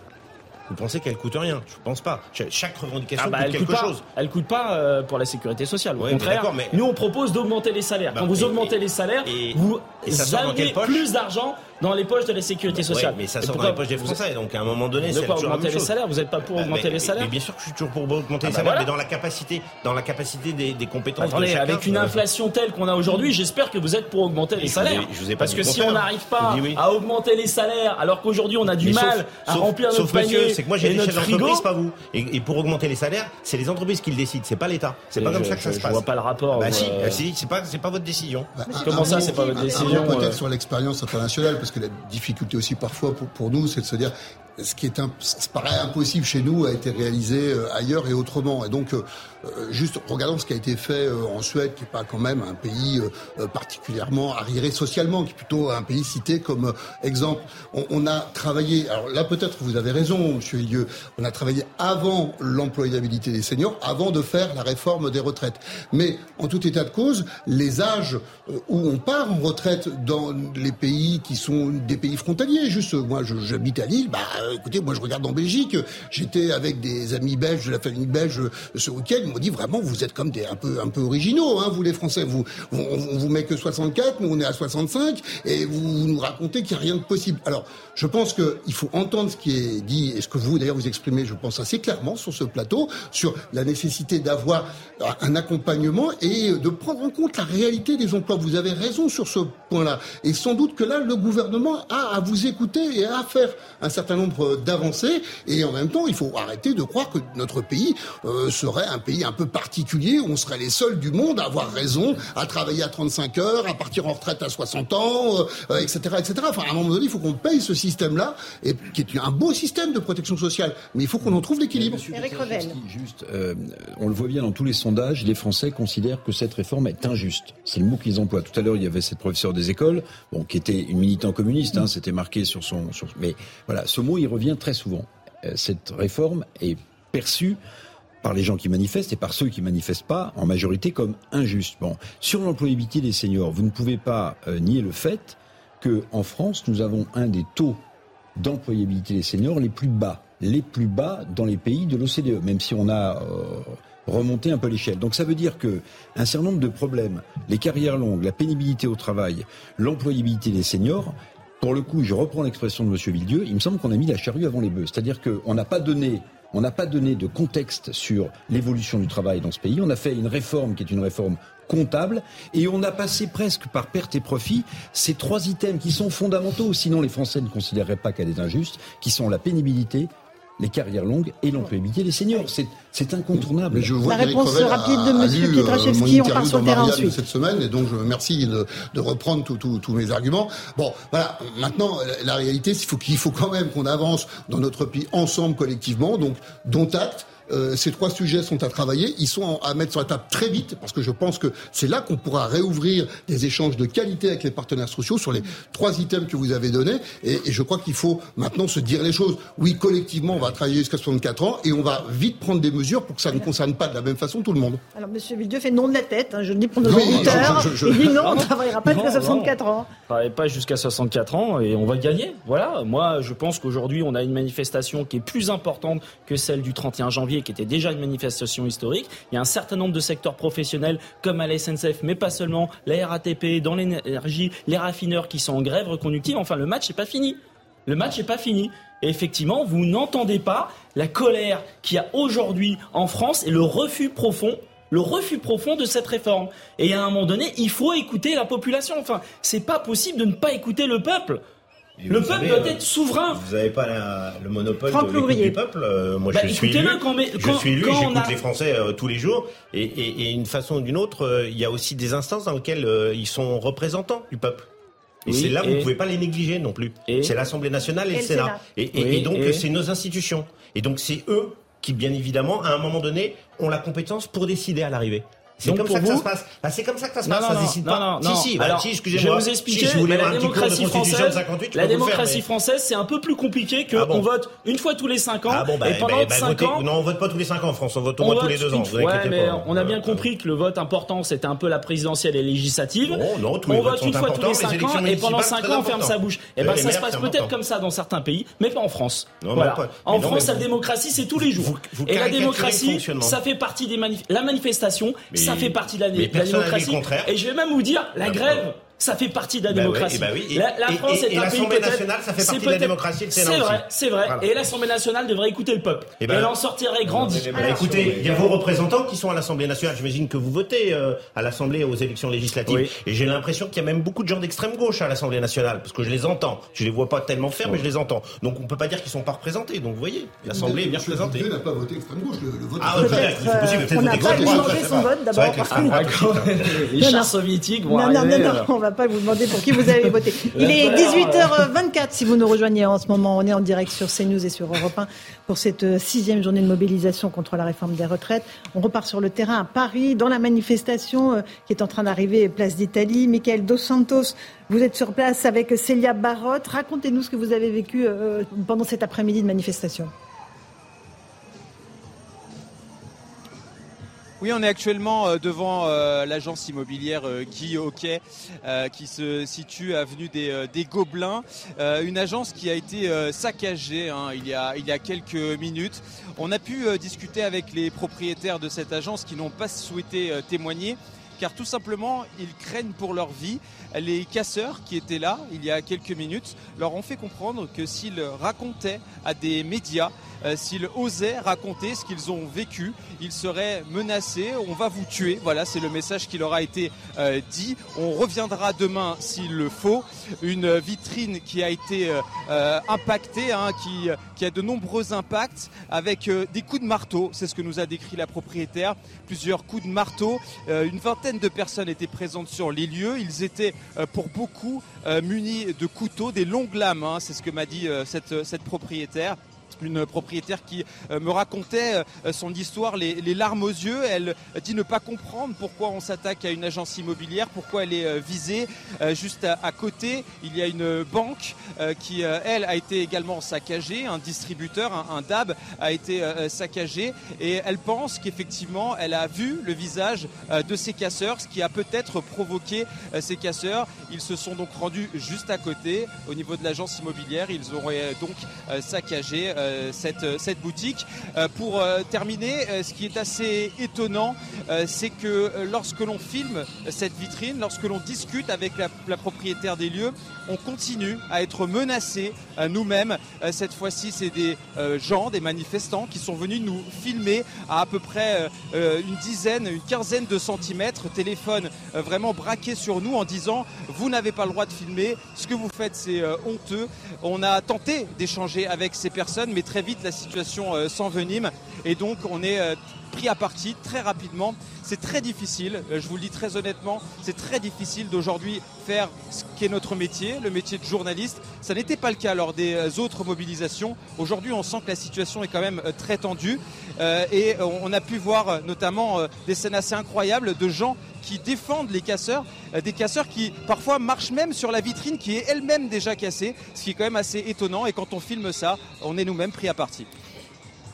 Vous pensez qu'elle coûte rien? Je pense pas. Chaque revendication ah bah, coûte quelque chose. Elle coûte pas euh, pour la sécurité sociale. Au contraire, nous on propose d'augmenter les salaires. Bah, Quand vous augmentez les salaires, vous amenez plus d'argent dans les poches de la sécurité sociale. mais ça sort dans les poches des Français, donc à un moment donné, c'est augmenter les salaires. Vous n'êtes pas pour bah, augmenter les salaires mais Bien sûr que je suis toujours pour augmenter les salaires, mais dans la capacité, dans la capacité des, compétences. Attendez, avec une inflation telle qu'on a aujourd'hui, j'espère que vous êtes pour augmenter les salaires. Parce que si on n'arrive pas à augmenter les salaires, alors qu'aujourd'hui on a du mal à remplir notre panier, c'est que moi j'ai des chefs d'entreprise, pas vous. Et pour augmenter les salaires, c'est les entreprises qui le décident, c'est pas l'État. C'est pas comme ça que ça se passe. Je vois pas le rapport. Bah si, euh, c'est pas, c'est pas votre décision. Comment ça, c'est pas votre décision Peut-être euh sur l'expérience internationale, parce que la difficulté aussi parfois pour, nous, c'est de se dire ce qui est paraît impossible chez nous a été réalisé euh, ailleurs et autrement. Et donc, euh, juste regardons ce qui a été fait en Suède, qui est pas quand même un pays particulièrement arriéré socialement, qui est plutôt un pays cité comme exemple. On, a travaillé. Alors là, peut-être vous avez raison, Monsieur Elieu. On a travaillé avant l'employabilité des seniors, avant de faire la réforme des retraites. Mais en tout état de cause, les âges où on part en retraite dans les pays qui sont des pays frontaliers, juste moi, j'habite à Lille, bah écoutez, moi je regarde en Belgique, j'étais avec des amis belges de la famille belge ce week-end, m'ont dit vraiment vous êtes comme des un peu un peu originaux, hein, vous les Français, vous on, vous met que 64, nous on est à 65 et vous, nous racontez qu'il n'y a rien de possible. Alors je pense qu'il faut entendre ce qui est dit et ce que vous d'ailleurs vous exprimez, je pense assez clairement sur ce plateau, sur la nécessité d'avoir un accompagnement et de prendre en compte la réalité des emplois. Vous avez raison sur ce point-là. Et sans doute que là, le gouvernement a à vous écouter et à faire un certain nombre d'avancées. Et en même temps, il faut arrêter de croire que notre pays euh, serait un pays un peu particulier où on serait les seuls du monde à avoir raison, à travailler à 35 heures, à partir en retraite à 60 ans, etc., euh, etc. Enfin, à un moment donné, il faut qu'on paye ce système-là, et qui est un beau système de protection sociale. Mais il faut qu'on en trouve l'équilibre. Eric Revel. Juste, euh, on le voit bien dans tous les sondages, les Français considèrent que cette réforme est injuste. C'est le mot qu'ils emploient. Tout à l'heure, il y avait cette professeure des écoles, bon, qui était une militant communiste, hein, c'était marqué sur son, sur... mais voilà, ce mot, il revient très souvent. Euh, cette réforme est perçue par les gens qui manifestent et par ceux qui manifestent pas, en majorité, comme injuste. Bon, sur l'employabilité des seniors, vous ne pouvez pas euh, nier le fait que en France, nous avons un des taux d'employabilité des seniors les plus bas, les plus bas dans les pays de l'OCDE, même si on a euh, remonter un peu l'échelle. Donc ça veut dire que un certain nombre de problèmes, les carrières longues, la pénibilité au travail, l'employabilité des seniors, pour le coup, je reprends l'expression de M. Villedieu, il me semble qu'on a mis la charrue avant les bœufs. C'est-à-dire qu'on n'a pas donné on n'a pas donné de contexte sur l'évolution du travail dans ce pays. On a fait une réforme qui est une réforme comptable et on a passé presque par perte et profit ces trois items qui sont fondamentaux, sinon les Français ne considéreraient pas qu'elle est injuste, qui sont la pénibilité, les carrières longues et l'employabilité des seniors. C'est incontournable. je vois La réponse rapide de M. Pietraszewski, on part sur le terrain ensuite. Cette semaine, et donc je vous remercie de, de reprendre tous mes arguments. Bon, voilà, maintenant, la réalité, c'est qu'il faut, faut quand même qu'on avance dans notre pays ensemble, collectivement, donc dont acte. Euh, ces trois sujets sont à travailler. Ils sont à mettre sur la table très vite parce que je pense que c'est là qu'on pourra réouvrir des échanges de qualité avec les partenaires sociaux sur les trois items que vous avez donnés. Et, et je crois qu'il faut maintenant se dire les choses. Oui, collectivement, on va travailler jusqu'à 64 ans et on va vite prendre des mesures pour que ça ne concerne pas de la même façon tout le monde. Alors, Monsieur Villedieu fait non de la tête. Hein, je le dis pour nos auditeurs. Il dit non, on ne travaillera pas jusqu'à 64 ans. On pas jusqu'à 64 ans et on va gagner. Voilà. Moi, je pense qu'aujourd'hui, on a une manifestation qui est plus importante que celle du 31 janvier qui était déjà une manifestation historique. Il y a un certain nombre de secteurs professionnels, comme à la SNCF, mais pas seulement, la RATP, dans l'énergie, les raffineurs qui sont en grève reconductive. Enfin, le match n'est pas fini. Le match n'est pas fini. Et effectivement, vous n'entendez pas la colère qu'il y a aujourd'hui en France et le refus profond le refus profond de cette réforme. Et à un moment donné, il faut écouter la population. Enfin, c'est pas possible de ne pas écouter le peuple le peuple doit être souverain. Vous n'avez pas le monopole de du peuple. Euh, moi, je, suis élu, je suis élu. J'écoute les Français euh, tous les jours. Et, et, et une façon ou d'une autre, euh, il y a aussi des instances dans lesquelles ils sont représentants du peuple. Et c'est là où vous ne pouvez pas les négliger non plus. C'est l'Assemblée nationale et, le Sénat. Et, donc, c'est nos institutions. Et donc, c'est eux qui, bien évidemment, à un moment donné, ont la compétence pour décider à l'arrivée. C'est comme ça que ça se passe. Bah, c'est comme ça que ça se passe. ça décide pas. Non, si, si, bah, Alors, excusez-moi. Je vais vous expliquer. Si la démocratie française, 58, la démocratie française, c'est un peu plus compliqué que ah on vote une fois tous les 5 ans. Ah bon, bah, et pendant 5 bah, ans. Non, on vote pas tous les 5 ans en France. On vote au moins tous les 2 ans. Ouais, mais on a bien compris que le vote important, c'était un peu la présidentielle et législative. Non, on vote une fois tous les 5 ans et pendant 5 ans, on ferme sa bouche. Et ben, ça se passe peut-être comme ça dans certains pays, mais pas en France. Voilà. En France, la démocratie, c'est tous les jours. Et la démocratie, ça fait partie des la manifestation, ça fait partie de la la démocratie. Et je vais même vous dire, la grève, ça fait partie de la bah démocratie. Bah la, France est un pays nationale, ça fait partie de la démocratie. C'est vrai, c'est vrai. Et l'Assemblée nationale devrait écouter le peuple. Et, ben, elle en sortirait grandi. écoutez, il y a vos représentants qui sont à l'Assemblée nationale. J'imagine que vous votez euh, à l'Assemblée aux élections législatives. Et j'ai l'impression qu'il y a même beaucoup de gens d'extrême gauche à l'Assemblée nationale, parce que je les entends. Je les vois pas tellement faire, mais je les entends. Donc on peut pas dire qu'ils sont pas représentés. Donc vous voyez, l'Assemblée est bien représentée. n'a pas voté extrême gauche. Le vote. Ah possible. Peut-être voter extrême son vote d'abord. Les chars soviétiques vont Non, non, non, on va pas vous demander pour qui vous avez voté. Il est 18h24 si vous nous rejoignez en ce moment. On est en direct sur CNews et sur Europe 1 pour cette euh, sixième journée de mobilisation contre la réforme des retraites. On repart sur le terrain à Paris, dans la manifestation euh, qui est en train d'arriver, place d'Italie. Michael Dos Santos, vous êtes sur place avec Célia Barotte. Racontez-nous ce que vous avez vécu euh, pendant cet après-midi de manifestation. Oui, on est actuellement euh, devant euh, l'agence immobilière euh, Guy Hockey, qui se situe avenue des, des Gobelins. une agence qui a été saccagée hein, il, y a, il y a quelques minutes. On a pu discuter avec les propriétaires de cette agence qui n'ont pas souhaité témoigner car tout simplement ils craignent pour leur vie. Les casseurs qui étaient là il y a quelques minutes leur ont fait comprendre que s'ils racontaient à des médias euh, s'ils osaient raconter ce qu'ils ont vécu, ils seraient menacés, on va vous tuer. Voilà, c'est le message qui leur a été euh, dit. On reviendra demain s'il le faut. Une vitrine qui a été euh, impactée, hein, qui, qui a de nombreux impacts avec des coups de marteau. C'est ce que nous a décrit la propriétaire. Plusieurs coups de marteau. une vingtaine de personnes étaient présentes sur les lieux. Ils étaient pour beaucoup munis de couteaux, des longues lames. Hein. c'est ce que m'a dit cette, cette propriétaire une propriétaire qui euh, me racontait euh, son histoire, les, larmes aux yeux. Elle dit ne pas comprendre pourquoi on s'attaque à une agence immobilière, pourquoi elle est euh, visée. Juste à, côté, il y a une banque qui, elle, a été également saccagée. Un distributeur, un, DAB, a été saccagé. Et elle pense qu'effectivement, elle a vu le visage de ces casseurs, ce qui a peut-être provoqué ces casseurs. Ils se sont donc rendus juste à côté, au niveau de l'agence immobilière. Ils auraient donc saccagé cette, euh, cette boutique. Euh, pour terminer, ce qui est assez étonnant, c'est que lorsque l'on filme cette vitrine, lorsque l'on discute avec la, propriétaire des lieux, on continue à être menacé nous-mêmes. Cette fois-ci, c'est des gens, des manifestants qui sont venus nous filmer à à peu près une dizaine, une quinzaine de centimètres, téléphone vraiment braqué sur nous en disant vous n'avez pas le droit de filmer, ce que vous faites c'est honteux. On a tenté d'échanger avec ces personnes, mais très vite la situation euh, s'envenime. Et donc on est euh, pris à partie très rapidement. C'est très difficile, euh, je vous le dis très honnêtement, c'est très difficile d'aujourd'hui faire ce qui est notre métier, le métier de journaliste. Ça n'était pas le cas lors des autres mobilisations. Aujourd'hui, on sent que la situation est quand même très tendue et on a pu voir notamment des scènes assez incroyables de gens qui défendent les casseurs, des casseurs qui parfois marchent même sur la vitrine qui est elle-même déjà cassée, ce qui est quand même assez étonnant. Et quand on filme ça, on est nous-mêmes pris à partie.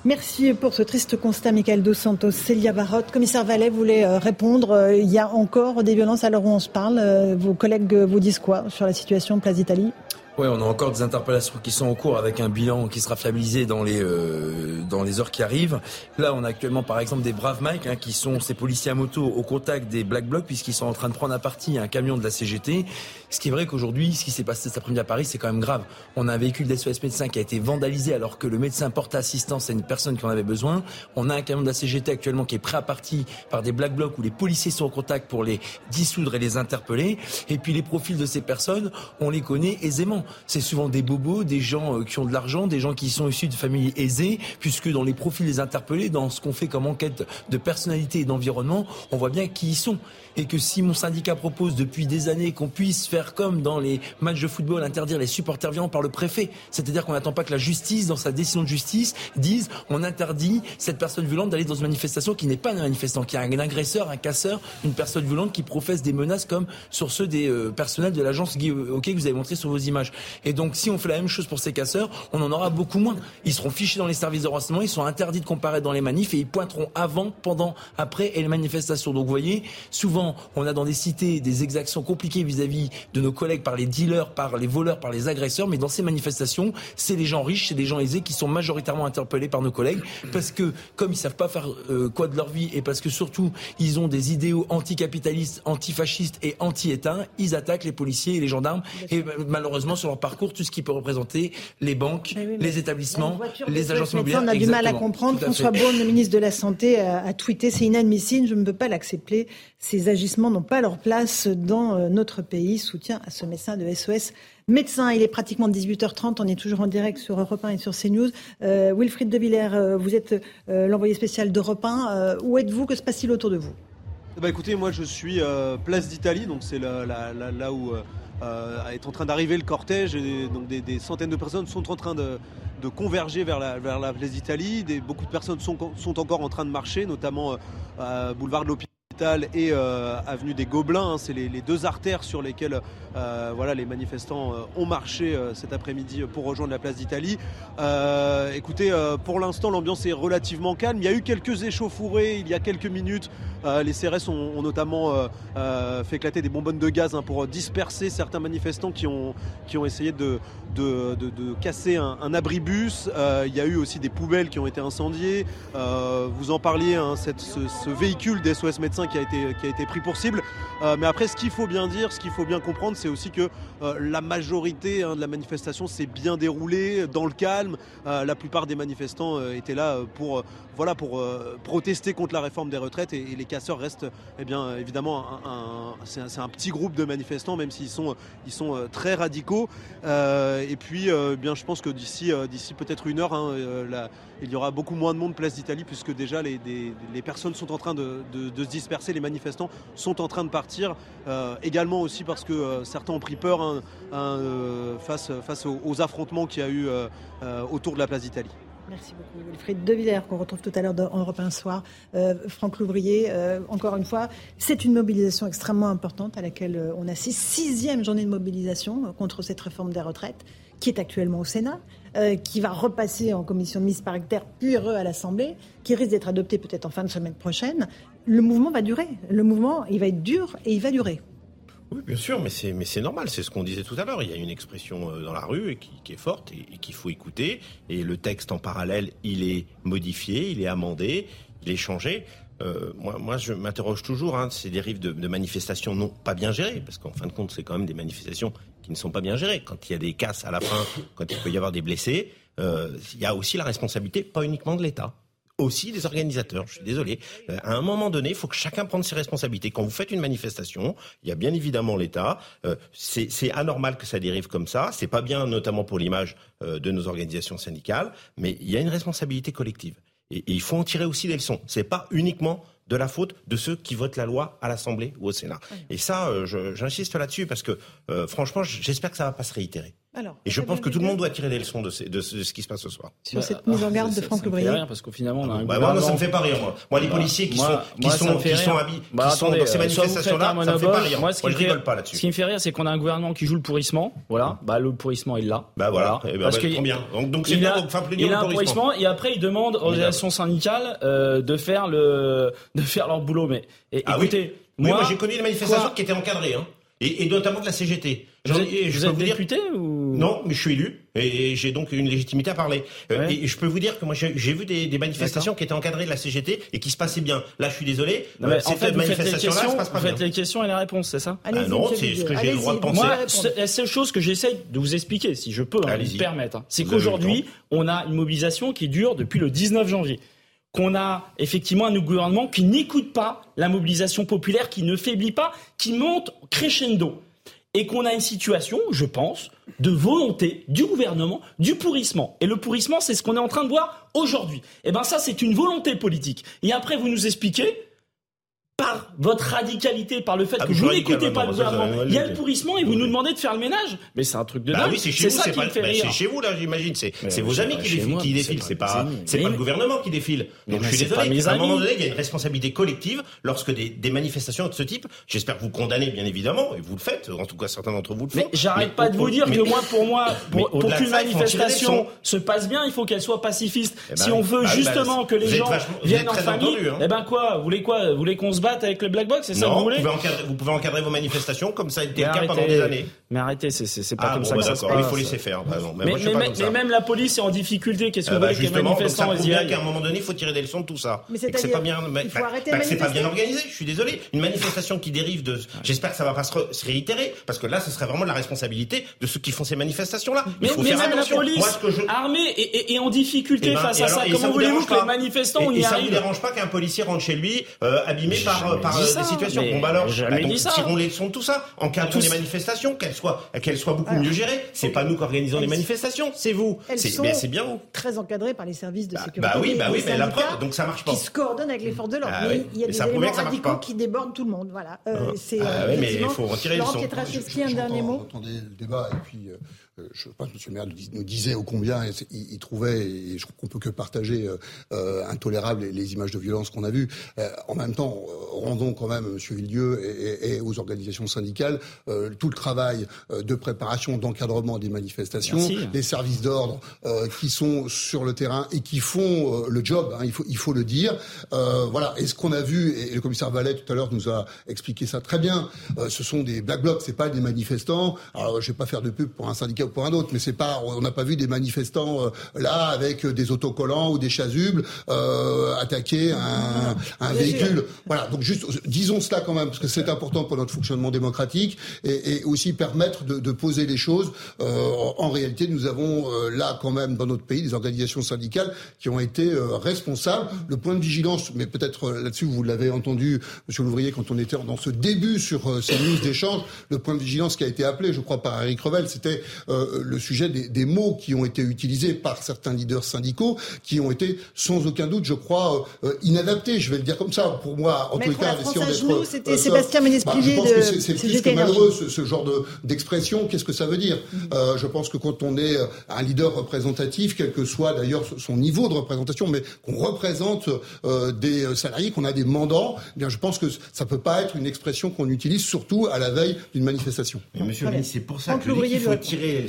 Merci pour ce triste constat, Michael Dos Santos. Célia Barotte, commissaire Vallet voulait euh, répondre. Euh, il y a encore des violences à l'heure où on se parle. Euh, vos collègues vous disent quoi sur la situation Place d'Italie? Oui, on a encore des interpellations qui sont en cours avec un bilan qui sera fiabilisé dans les dans les heures qui arrivent. Là, on a actuellement par exemple des braves Mike hein, qui sont ces policiers à moto au contact des Black Blocs puisqu'ils sont en train de prendre à partie un camion de la CGT. Ce qui est vrai qu'aujourd'hui, ce qui s'est passé cet après-midi à Paris, c'est quand même grave. On a un véhicule d'SOS médecin qui a été vandalisé alors que le médecin porte assistance à une personne qui en avait besoin. On a un camion de la CGT actuellement qui est prêt à partie par des Black Blocs où les policiers sont en contact pour les dissoudre et les interpeller. Et puis les profils de ces personnes, on les connaît aisément. C'est souvent des bobos, des gens euh, qui ont de l'argent, des gens qui sont issus de familles aisées, puisque dans les profils des interpellés, dans ce qu'on fait comme enquête de personnalité et d'environnement, on voit bien qui ils sont et que si mon syndicat propose depuis des années qu'on puisse faire comme dans les matchs de football, interdire les supporters violents par le préfet, c'est-à-dire qu'on n'attend pas que la justice, dans sa décision de justice, dise on interdit cette personne violente d'aller dans une manifestation qui n'est pas un manifestant, qui est un agresseur, un casseur, une personne violente qui professe des menaces comme sur ceux des euh, personnels de l'agence Guy que vous avez montré sur vos images. Et donc si on fait la même chose pour ces casseurs, on en aura beaucoup moins. Ils seront fichés dans les services de renseignement, ils sont interdits de comparaître dans les manifs et ils pointeront avant, pendant, après et les manifestations. Donc vous voyez, souvent on a dans des cités des exactions compliquées vis-à-vis de nos collègues par les dealers, par les voleurs, par les agresseurs, mais dans ces manifestations, c'est les gens riches, c'est des gens aisés qui sont majoritairement interpellés par nos collègues parce que comme ils savent pas faire euh, quoi de leur vie et parce que surtout ils ont des idéaux anticapitalistes, antifascistes et anti-État, ils attaquent les policiers et les gendarmes et malheureusement sur leur parcours tout ce qui peut représenter les banques, les établissements, les agences immobilières. On a du mal à comprendre. François le ministre de la Santé, a, a tweeté c'est inadmissible, je ne peux pas l'accepter. Ces agissements n'ont pas leur place dans euh, notre pays. Soutien à ce médecin de SOS médecin. Il est pratiquement 18h30. On est toujours en direct sur Europe 1 et sur CNews. Euh, Wilfried de Villers, euh, vous êtes l'envoyé spécial d'Europe 1. où êtes-vous? Que se passe-t-il autour de vous? Bah écoutez, moi je suis place d'Italie, donc c'est là, où est en train d'arriver le cortège. Donc des, centaines de personnes sont en train de, converger vers la, place d'Italie. Beaucoup de personnes sont, sont, encore en train de marcher, notamment boulevard de l'Hôpital et avenue des Gobelins. Hein. c'est les, deux artères sur lesquelles voilà, les manifestants ont marché cet après-midi pour rejoindre la place d'Italie. écoutez, pour l'instant, l'ambiance est relativement calme. Il y a eu quelques échauffourées il y a quelques minutes. les CRS ont, notamment fait éclater des bonbonnes de gaz hein, pour disperser certains manifestants qui ont, qui ont essayé de, de, casser un, abribus. il y a eu aussi des poubelles qui ont été incendiées. vous en parliez, hein, ce, véhicule d'SOS médecins qui a été, qui a été pris pour cible. mais après, ce qu'il faut bien dire, ce qu'il faut bien comprendre, c'est aussi que la majorité hein, de la manifestation s'est bien déroulée dans le calme. la plupart des manifestants étaient là pour, voilà, pour protester contre la réforme des retraites et, les casseurs restent eh bien, évidemment c'est un, petit groupe de manifestants, même s'ils sont, ils sont très radicaux. Et puis, bien, je pense que d'ici, d'ici peut-être une heure, hein, il y aura beaucoup moins de monde place d'Italie puisque déjà les, personnes sont en train de, se disperser, les manifestants sont en train de partir. Euh, également aussi parce que euh, certains ont pris peur hein, hein, euh, face, face aux, affrontements qu'il y a eu autour de la place d'Italie. Merci beaucoup. Wilfried De Villers, qu'on retrouve tout à l'heure en Europe 1 soir. Franck Louvrier, encore une fois, c'est une mobilisation extrêmement importante à laquelle on assiste. Sixième journée de mobilisation contre cette réforme des retraites qui est actuellement au Sénat. Euh, qui va repasser en commission de mise paritaire, puis à l'Assemblée, qui risque d'être adopté peut-être en fin de semaine prochaine, le mouvement va durer. Le mouvement, il va être dur et il va durer. Oui, bien sûr, mais c'est mais c'est normal, c'est ce qu'on disait tout à l'heure. Il y a une expression euh, dans la rue qui, qui est forte et, qu'il faut écouter. Et le texte en parallèle, il est modifié, il est amendé, il est changé. Euh, moi, je m'interroge toujours. Hein, ces dérives de, manifestations non pas bien gérées, parce qu'en fin de compte, c'est quand même des manifestations qui ne sont pas bien gérés. Quand il y a des casses à la fin, quand il peut y avoir des blessés, euh, il y a aussi la responsabilité, pas uniquement de l'État aussi des organisateurs. Je suis désolé. Euh, à un moment donné, il faut que chacun prenne ses responsabilités. Quand vous faites une manifestation, il y a bien évidemment l'État. Euh, c'est anormal que ça dérive comme ça. C'est pas bien, notamment pour l'image euh, de nos organisations syndicales. Mais il y a une responsabilité collective. Et, il faut en tirer aussi des leçons. C'est pas uniquement de la faute de ceux qui votent la loi à l'Assemblée ou au Sénat. Et ça, euh, j'insiste là-dessus parce que euh, franchement, j'espère que ça va pas se réitérer. Et je pense que tout le monde doit tirer des leçons de, ce qui se passe ce soir. Sur cette mise en garde de Franck Le rien parce qu'au final, on a un bah, moi, ça me fait pas rire. Moi, moi les policiers qui sont qui sont qui sont habillés, qui sont dans ces manifestations-là, ça me fait pas rire. Moi, ce qui je rigole pas là-dessus. Ce qui me fait rire, c'est qu'on a un gouvernement qui joue le pourrissement. Voilà, bah le pourrissement est là. Bah voilà, eh ben, parce bah, que bien. Donc c'est bien. Il a un pourrissement et après il demande aux organisations syndicales euh, de faire le de faire leur boulot et, ah écoutez, moi, j'ai connu des manifestations qui étaient encadrées, hein, et, notamment de la CGT. Vous êtes, je êtes député ou Non, mais je suis élu et j'ai donc une légitimité à parler. Euh, et je peux vous dire que moi j'ai vu des, manifestations qui étaient encadrées de la CGT et qui se passaient bien. Là, je suis désolé. Non, mais en fait, vous faites, les questions, vous faites les questions et les réponses, c'est ça ah Non, c'est ce que j'ai le droit de penser. Moi, la seule chose que j'essaye de vous expliquer, si je peux hein, me permettre, hein, c'est qu'aujourd'hui, on a une mobilisation qui dure depuis le 19 janvier qu'on a effectivement un gouvernement qui n'écoute pas la mobilisation populaire, qui ne faiblit pas, qui monte crescendo. Et qu'on a une situation, je pense, de volonté du gouvernement, du pourrissement. Et le pourrissement, c'est ce qu'on est en train de voir aujourd'hui. Et eh bien ça, c'est une volonté politique. Et après, vous nous expliquez par votre radicalité, par le fait ah, que vous n'écoutez pas le gouvernement, il y a le pourrissement et vous nous demandez de faire le ménage. Mais c'est un truc de bah dingue. oui, c'est chez vous, c'est pas, c'est chez vous là, j'imagine. C'est, c'est vos amis qui, défilent, qui défilent. C'est pas, c'est pas le gouvernement qui défile. Donc je suis désolé. À un moment donné, il y a une responsabilité collective lorsque des, des manifestations de ce type. J'espère que vous condamnez bien évidemment et vous le faites. En tout cas, certains d'entre vous le font. Mais j'arrête pas de vous dire que moi, pour moi, pour qu'une manifestation se passe bien, il faut qu'elle soit pacifiste. Eh si ben on veut bah justement que les gens viennent en famille, hein. eh ben quoi, vous voulez quoi, vous voulez qu'on se avec le black box c'est ça vous, voulez vous pouvez, encadrer, vos manifestations comme ça a été le cas pendant des années. Mais arrêtez, c'est pas ah, comme ça bah que ça se passe. Il faut laisser faire. Mais, mais, même la police est en difficulté. Qu'est-ce que vous voulez que les manifestants aient bien qu'à un moment donné, il faut tirer des leçons de tout ça. Mais c'est pas bien. C'est pas bien organisé. Je suis désolé. Une manifestation qui dérive de. J'espère que ça va pas se réitérer parce que là, ce serait vraiment la responsabilité de ceux qui font ces manifestations-là. Mais il faut faire attention. La police armée et en difficulté eh ben, face à ça. Comment voulez-vous que les manifestants y arrivent Ça vous dérange pas qu'un policier rentre chez lui euh, abîmé par des situations Bon bah alors jamais bah, dit ça. tirons les leçons de tout ça. Encadrons les manifestations, qu'elles soient, qu'elles soient beaucoup mieux gérées. C'est pas nous qui organisons les manifestations, c'est vous. C'est bien vous. Très encadrées par les services de bah, sécurité. Bah oui, bah oui, mais la preuve, donc ça marche pas. Qui se coordonnent avec les forces de l'ordre. Ah il y a des éléments radicaux qui débordent tout le monde. Voilà. Euh, ah c'est. Euh, mais il faut retirer les leçons. un dernier mot. Le débat et puis. Euh, je pense que M. le maire nous disait au combien il, trouvait, et je crois qu'on peut que partager, euh, euh intolérable les, images de violence qu'on a vues. Euh, en même temps, rendons quand même, M. Villedieu, et, et, aux organisations syndicales, tout le travail de préparation, d'encadrement des manifestations, les services d'ordre qui sont sur le terrain et qui font le job, hein, il, faut, il faut le dire. voilà, et ce qu'on a vu, et le commissaire Vallet tout à l'heure nous a expliqué ça très bien, ce sont des black blocs, c'est pas des manifestants. Alors, je vais pas faire de pub pour un syndicat pour un autre, mais c'est pas, on n'a pas vu des manifestants euh, là avec des autocollants ou des chasubles euh, attaquer un, un véhicule. Voilà, donc juste disons cela quand même parce que c'est important pour notre fonctionnement démocratique et, et aussi permettre de, de, poser les choses. Euh, en réalité, nous avons euh, là quand même dans notre pays des organisations syndicales qui ont été euh, responsables. Le point de vigilance, mais peut-être là-dessus vous l'avez entendu, Monsieur l'ouvrier, quand on était dans ce début sur ces news d'échange, le point de vigilance qui a été appelé, je crois, par Eric Revel, c'était euh, le sujet des, des, mots qui ont été utilisés par certains leaders syndicaux, qui ont été sans aucun doute, je crois, euh, inadaptés. Je vais le dire comme ça. Pour moi, en tout cas, d'être. C'était euh, Sébastien bah, de. C'est plus que malheureux ce, ce genre d'expression. Qu'est-ce que ça veut dire? Mm-hmm. Je pense que quand on est un leader représentatif, quel que soit d'ailleurs son niveau de représentation, mais qu'on représente des salariés, qu'on a des mandants, eh bien je pense que ça peut pas être une expression qu'on utilise surtout à la veille d'une manifestation. Mais monsieur le c'est pour ça que je qu'il faut tirer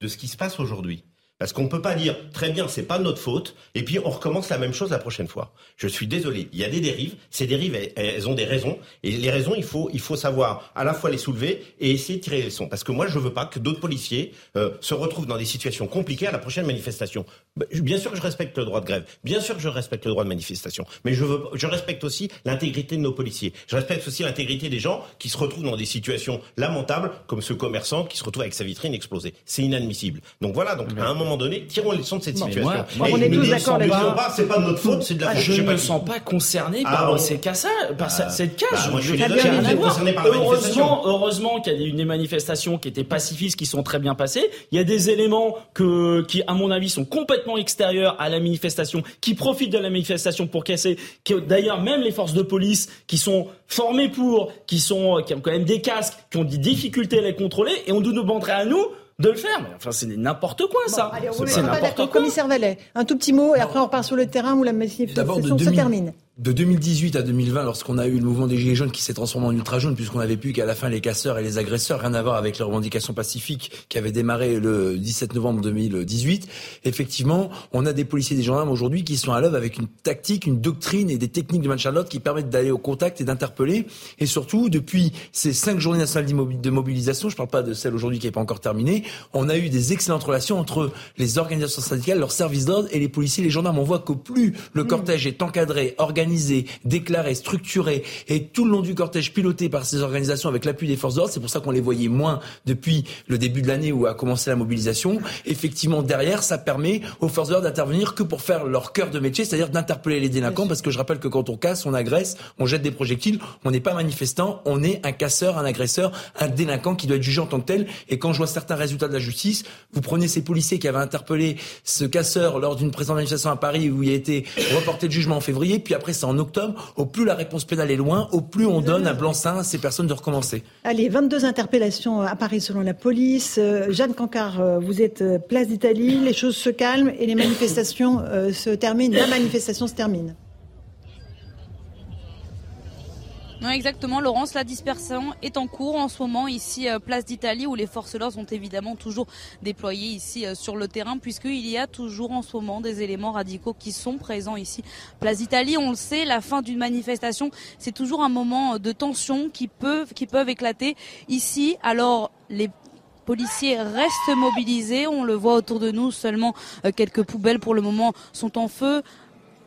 de ce qui se passe aujourd'hui. Parce qu'on ne peut pas dire très bien, c'est pas notre faute, et puis on recommence la même chose la prochaine fois. Je suis désolé, il y a des dérives. Ces dérives, elles, ont des raisons, et les raisons, il faut, il faut savoir à la fois les soulever et essayer de tirer les leçons. Parce que moi, je veux pas que d'autres policiers euh, se retrouvent dans des situations compliquées à la prochaine manifestation. Bah, bien sûr que je respecte le droit de grève, bien sûr que je respecte le droit de manifestation, mais je veux, je respecte aussi l'intégrité de nos policiers. Je respecte aussi l'intégrité des gens qui se retrouvent dans des situations lamentables, comme ce commerçant qui se retrouve avec sa vitrine explosée. C'est inadmissible. Donc voilà. Donc à un moment donné, tirons les leçons de cette situation. Moi, on est tous d'accord là C'est pas de notre faute, c'est de la faute. Je ne me sens pas concerné ah par ces cas par ah. cette cage. Bah, moi, je suis concerné par heureusement, heureusement qu'il y a eu des manifestations qui étaient pacifistes, qui sont très bien passées. Il y a des éléments que, qui, à mon avis, sont complètement extérieurs à la manifestation, qui profitent de la manifestation pour casser. D'ailleurs, même les forces de police qui sont formées pour, qui sont, qui ont quand même des casques, qui ont des difficultés à les contrôler, et on nous demanderait à nous de le faire. Mais enfin, c'est n'importe quoi, ça. c'est n'importe quoi. Commissaire Vallet, un tout petit mot, et après on repart sur le terrain où la manifestation se termine de 2018 à 2020, lorsqu'on a eu le mouvement des Gilets jaunes qui s'est transformé en ultra jaune, puisqu'on n'avait plus qu'à la fin les casseurs et les agresseurs, rien à voir avec les revendications pacifiques qui avaient démarré le 17 novembre 2018, effectivement, on a des policiers et des gendarmes aujourd'hui qui sont à l'œuvre avec une tactique, une doctrine et des techniques de maintien de l'ordre qui permettent d'aller au contact et d'interpeller. Et surtout, depuis ces cinq journées nationales de mobilisation, je ne parle pas de celle aujourd'hui qui n'est pas encore terminée, on a eu des excellentes relations entre les organisations syndicales, leurs services d'ordre et les policiers et les gendarmes. On voit que plus le mmh. cortège est encadré, organisé, organisé, déclaré, structuré et tout le long du cortège piloté par ces organisations avec l'appui des forces d'ordre. C'est pour ça qu'on les voyait moins depuis le début de l'année où a commencé la mobilisation. Effectivement, derrière, ça permet aux forces d'ordre d'intervenir que pour faire leur cœur de métier, c'est-à-dire d'interpeller les délinquants. Parce que je rappelle que quand on casse, on agresse, on jette des projectiles, on n'est pas manifestant, on est un casseur, un agresseur, un délinquant qui doit être jugé en tant que tel. Et quand je vois certains résultats de la justice, vous prenez ces policiers qui avaient interpellé ce casseur lors d'une présente manifestation à Paris où il a été reporté de jugement en février, puis après en octobre, au plus la réponse pénale est loin, au plus on donne un blanc-seing à ces personnes de recommencer. Allez, 22 interpellations à Paris selon la police. Euh, Jeanne Cancard, euh, vous êtes euh, place d'Italie, les choses se calment et les manifestations se terminent. La manifestation se termine. Non, exactement, Laurence. La dispersion est en cours en ce moment ici, euh, place d'Italie, où les forces de l'ordre sont évidemment toujours déployées ici euh, sur le terrain, puisqu'il y a toujours en ce moment des éléments radicaux qui sont présents ici, place d'Italie. On le sait, la fin d'une manifestation, c'est toujours un moment de tension qui peuvent, qui peuvent éclater ici. Alors, les policiers restent mobilisés. On le voit autour de nous, seulement euh, quelques poubelles pour le moment sont en feu.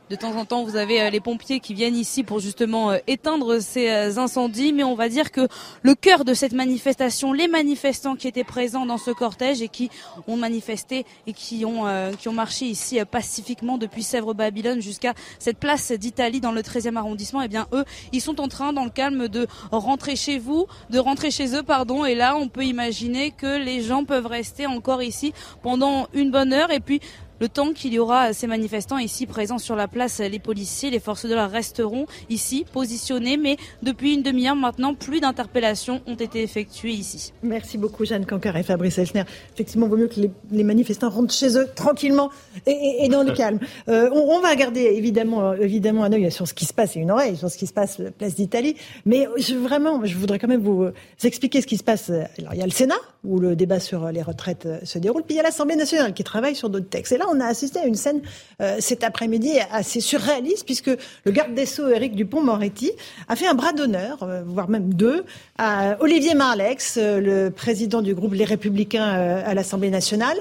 De temps en temps, vous avez euh, les pompiers qui viennent ici pour justement euh, éteindre ces euh, incendies, mais on va dire que le cœur de cette manifestation, les manifestants qui étaient présents dans ce cortège et qui ont manifesté et qui ont qui ont marché ici pacifiquement depuis Sèvres-Babylone jusqu'à cette place d'Italie dans le 13e arrondissement, eh bien eux, ils sont en train dans le calme de rentrer chez vous, de rentrer chez eux, pardon, et là on peut imaginer que les gens peuvent rester encore ici pendant une bonne heure. Et puis Le temps qu'il y aura ces manifestants ici présents sur la place, les policiers, les forces de l'ordre resteront ici positionnés. Mais depuis une demi-heure maintenant, plus d'interpellations ont été effectuées ici. Merci beaucoup Jeanne Cancar et Fabrice Elchner. Effectivement, il vaut mieux que les, manifestants rentrent chez eux tranquillement et, dans le calme. Euh, on, va regarder évidemment, évidemment un œil sur ce qui se passe et une oreille sur ce qui se passe place d'Italie. Mais je, vraiment, je voudrais quand même vous expliquer ce qui se passe. Alors, il y a le Sénat où le débat sur les retraites se déroule, puis il y a l'Assemblée nationale qui travaille sur d'autres textes. Et là, on a assisté à une scène euh, cet après-midi assez surréaliste puisque le garde des Sceaux, Éric Dupont-Moretti, a fait un bras d'honneur, euh, voire même deux, à Olivier Marlex, euh, le président du groupe Les Républicains à l'Assemblée nationale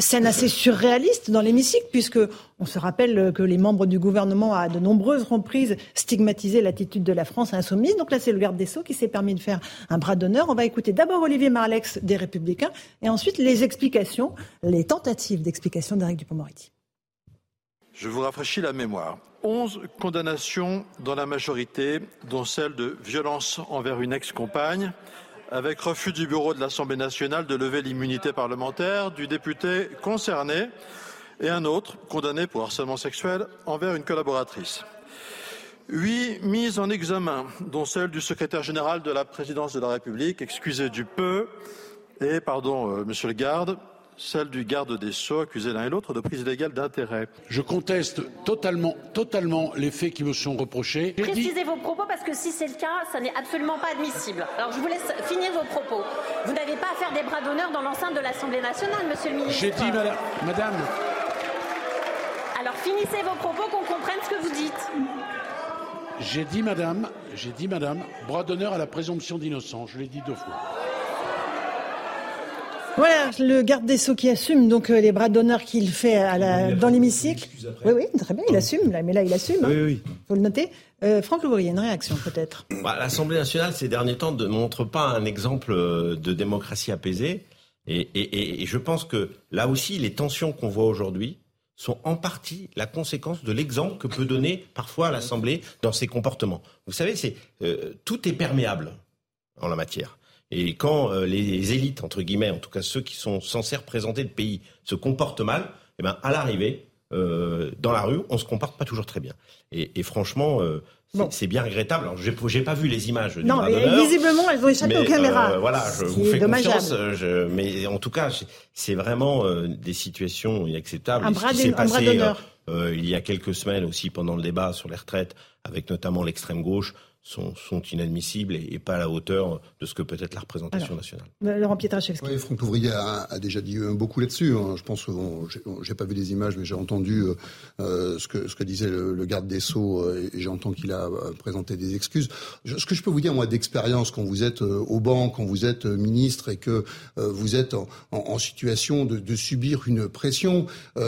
scène assez surréaliste dans l'hémicycle, puisque on se rappelle que les membres du gouvernement, à de nombreuses reprises, stigmatisé l'attitude de la France insoumise. Donc là, c'est le garde des Sceaux qui s'est permis de faire un bras d'honneur. On va écouter d'abord Olivier Marlex des Républicains, et ensuite les explications, les tentatives d'explication d'Éric Dupond-Moretti. Je vous rafraîchis la mémoire. Onze condamnations dans la majorité, dont celle de violence envers une ex-compagne, avec refus du bureau de l'Assemblée nationale de lever l'immunité parlementaire du député concerné et un autre condamné pour harcèlement sexuel envers une collaboratrice. Huit mises en examen, dont celle du secrétaire général de la présidence de la République, excusez du peu, et, pardon, euh, monsieur le garde, celle du garde des Sceaux, accusé l'un et l'autre de prise illégale d'intérêt. Je conteste totalement, totalement les faits qui me sont reprochés. Précisez vos propos parce que si c'est le cas, ça n'est absolument pas admissible. Alors je vous laisse finir vos propos. Vous n'avez pas à faire des bras d'honneur dans l'enceinte de l'Assemblée nationale, monsieur le ministre. J'ai dit, madame, madame. Alors finissez vos propos qu'on comprenne ce que vous dites. J'ai dit, madame, j'ai dit, madame, bras d'honneur à la présomption d'innocence. Je l'ai dit deux fois. Voilà, le garde des Sceaux qui assume donc euh, les bras d'honneur qu'il fait dans l'hémicycle. Oui, oui, très bien, il assume, mais là il assume. Hein. Oui, oui. Faut le noter. Euh, Franck Louvrier, une réaction peut-être? Bah, L'Assemblée nationale ces derniers temps ne montre pas un exemple euh, de démocratie apaisée. Et, et je pense que là aussi, les tensions qu'on voit aujourd'hui sont en partie la conséquence de l'exemple que peut donner parfois l'Assemblée dans ses comportements. Vous savez, c'est tout est perméable en la matière. Et quand euh, les élites, entre guillemets, en tout cas ceux qui sont censés représenter le pays, se comportent mal, eh ben, à l'arrivée, euh, dans la rue, on se comporte pas toujours très bien. Et, et franchement, euh, c'est bien regrettable. Alors, j'ai pas vu les images. Non, mais visiblement, elles ont échappé aux caméras. Euh, voilà, je vous fais confiance. Je, mais en tout cas, c'est vraiment des situations inacceptables. Un bras, d'honneur. il y a quelques semaines aussi, pendant le débat sur les retraites, avec notamment l'extrême gauche, sont, sont inadmissibles et, pas à la hauteur de ce que peut être la représentation nationale. Euh, Laurent Pietraszewski. Oui, Franck Louvrier a, a, déjà dit beaucoup là-dessus. Hein. Je pense que bon, j'ai pas vu les images, mais j'ai entendu euh, euh, ce, que, ce que disait le, garde des Sceaux et j'entends qu'il a présenté des excuses. ce que je peux vous dire, moi, d'expérience, quand vous êtes au banc, quand vous êtes ministre et que vous êtes en, en, situation de, de, subir une pression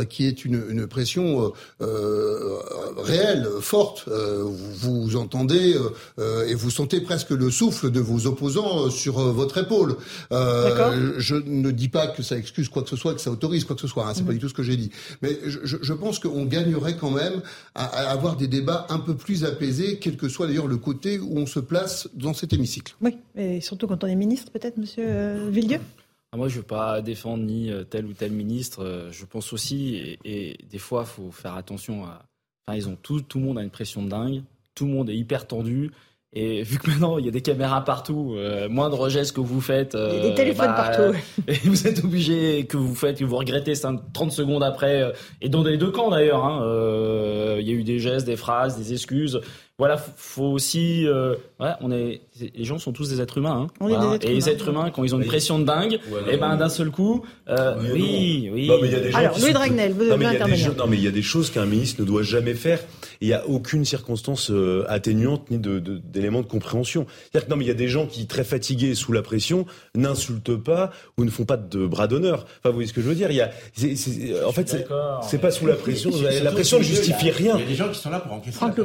qui est une, une pression réelle, forte, vous, vous entendez euh, et vous sentez presque le souffle de vos opposants euh, sur euh, votre épaule. je ne dis pas que ça excuse quoi que ce soit, que ça autorise quoi que ce soit. Hein, c'est pas mhm. du tout ce que j'ai dit. Mais je, je pense qu'on gagnerait quand même à, avoir des débats un peu plus apaisés, quel que soit d'ailleurs le côté où on se place dans cet hémicycle. Oui, et surtout quand on est ministre, peut-être, Monsieur euh, Villedieu? Ah, moi, je ne veux pas défendre ni tel ou tel ministre. Je pense aussi, et, et des fois, il faut faire attention à. Enfin, ils ont tout, tout le monde a une pression de dingue tout le monde est hyper tendu. Et vu que maintenant il y a des caméras partout, euh, moindre geste que vous faites, euh, des téléphones bah, partout, et vous êtes obligé que vous faites, que vous regrettez 30 secondes après, euh, et dans les deux camps d'ailleurs. Hein, euh, il y a eu des gestes, des phrases, des excuses voilà, faut aussi, euh, on est, les gens sont tous des êtres humains, hein, et les êtres humains quand ils ont une pression de dingue, et eh ben d'un seul coup, euh, oui, oui. Non, mais il y a des Alors Louis Dragnel, vous devez intervenir. Non mais il y a des choses qu'un ministre ne doit jamais faire. Il n'y a aucune circonstance euh, atténuante ni de, d'éléments de, compréhension. C'est-à-dire que non mais il y a des gens qui très fatigués sous la pression n'insultent pas ou ne font pas de bras d'honneur. Enfin vous voyez ce que je veux dire? Il y a, en fait c'est, pas sous la pression. la pression ne justifie rien. Il y a des gens qui sont là pour encaisser. Franck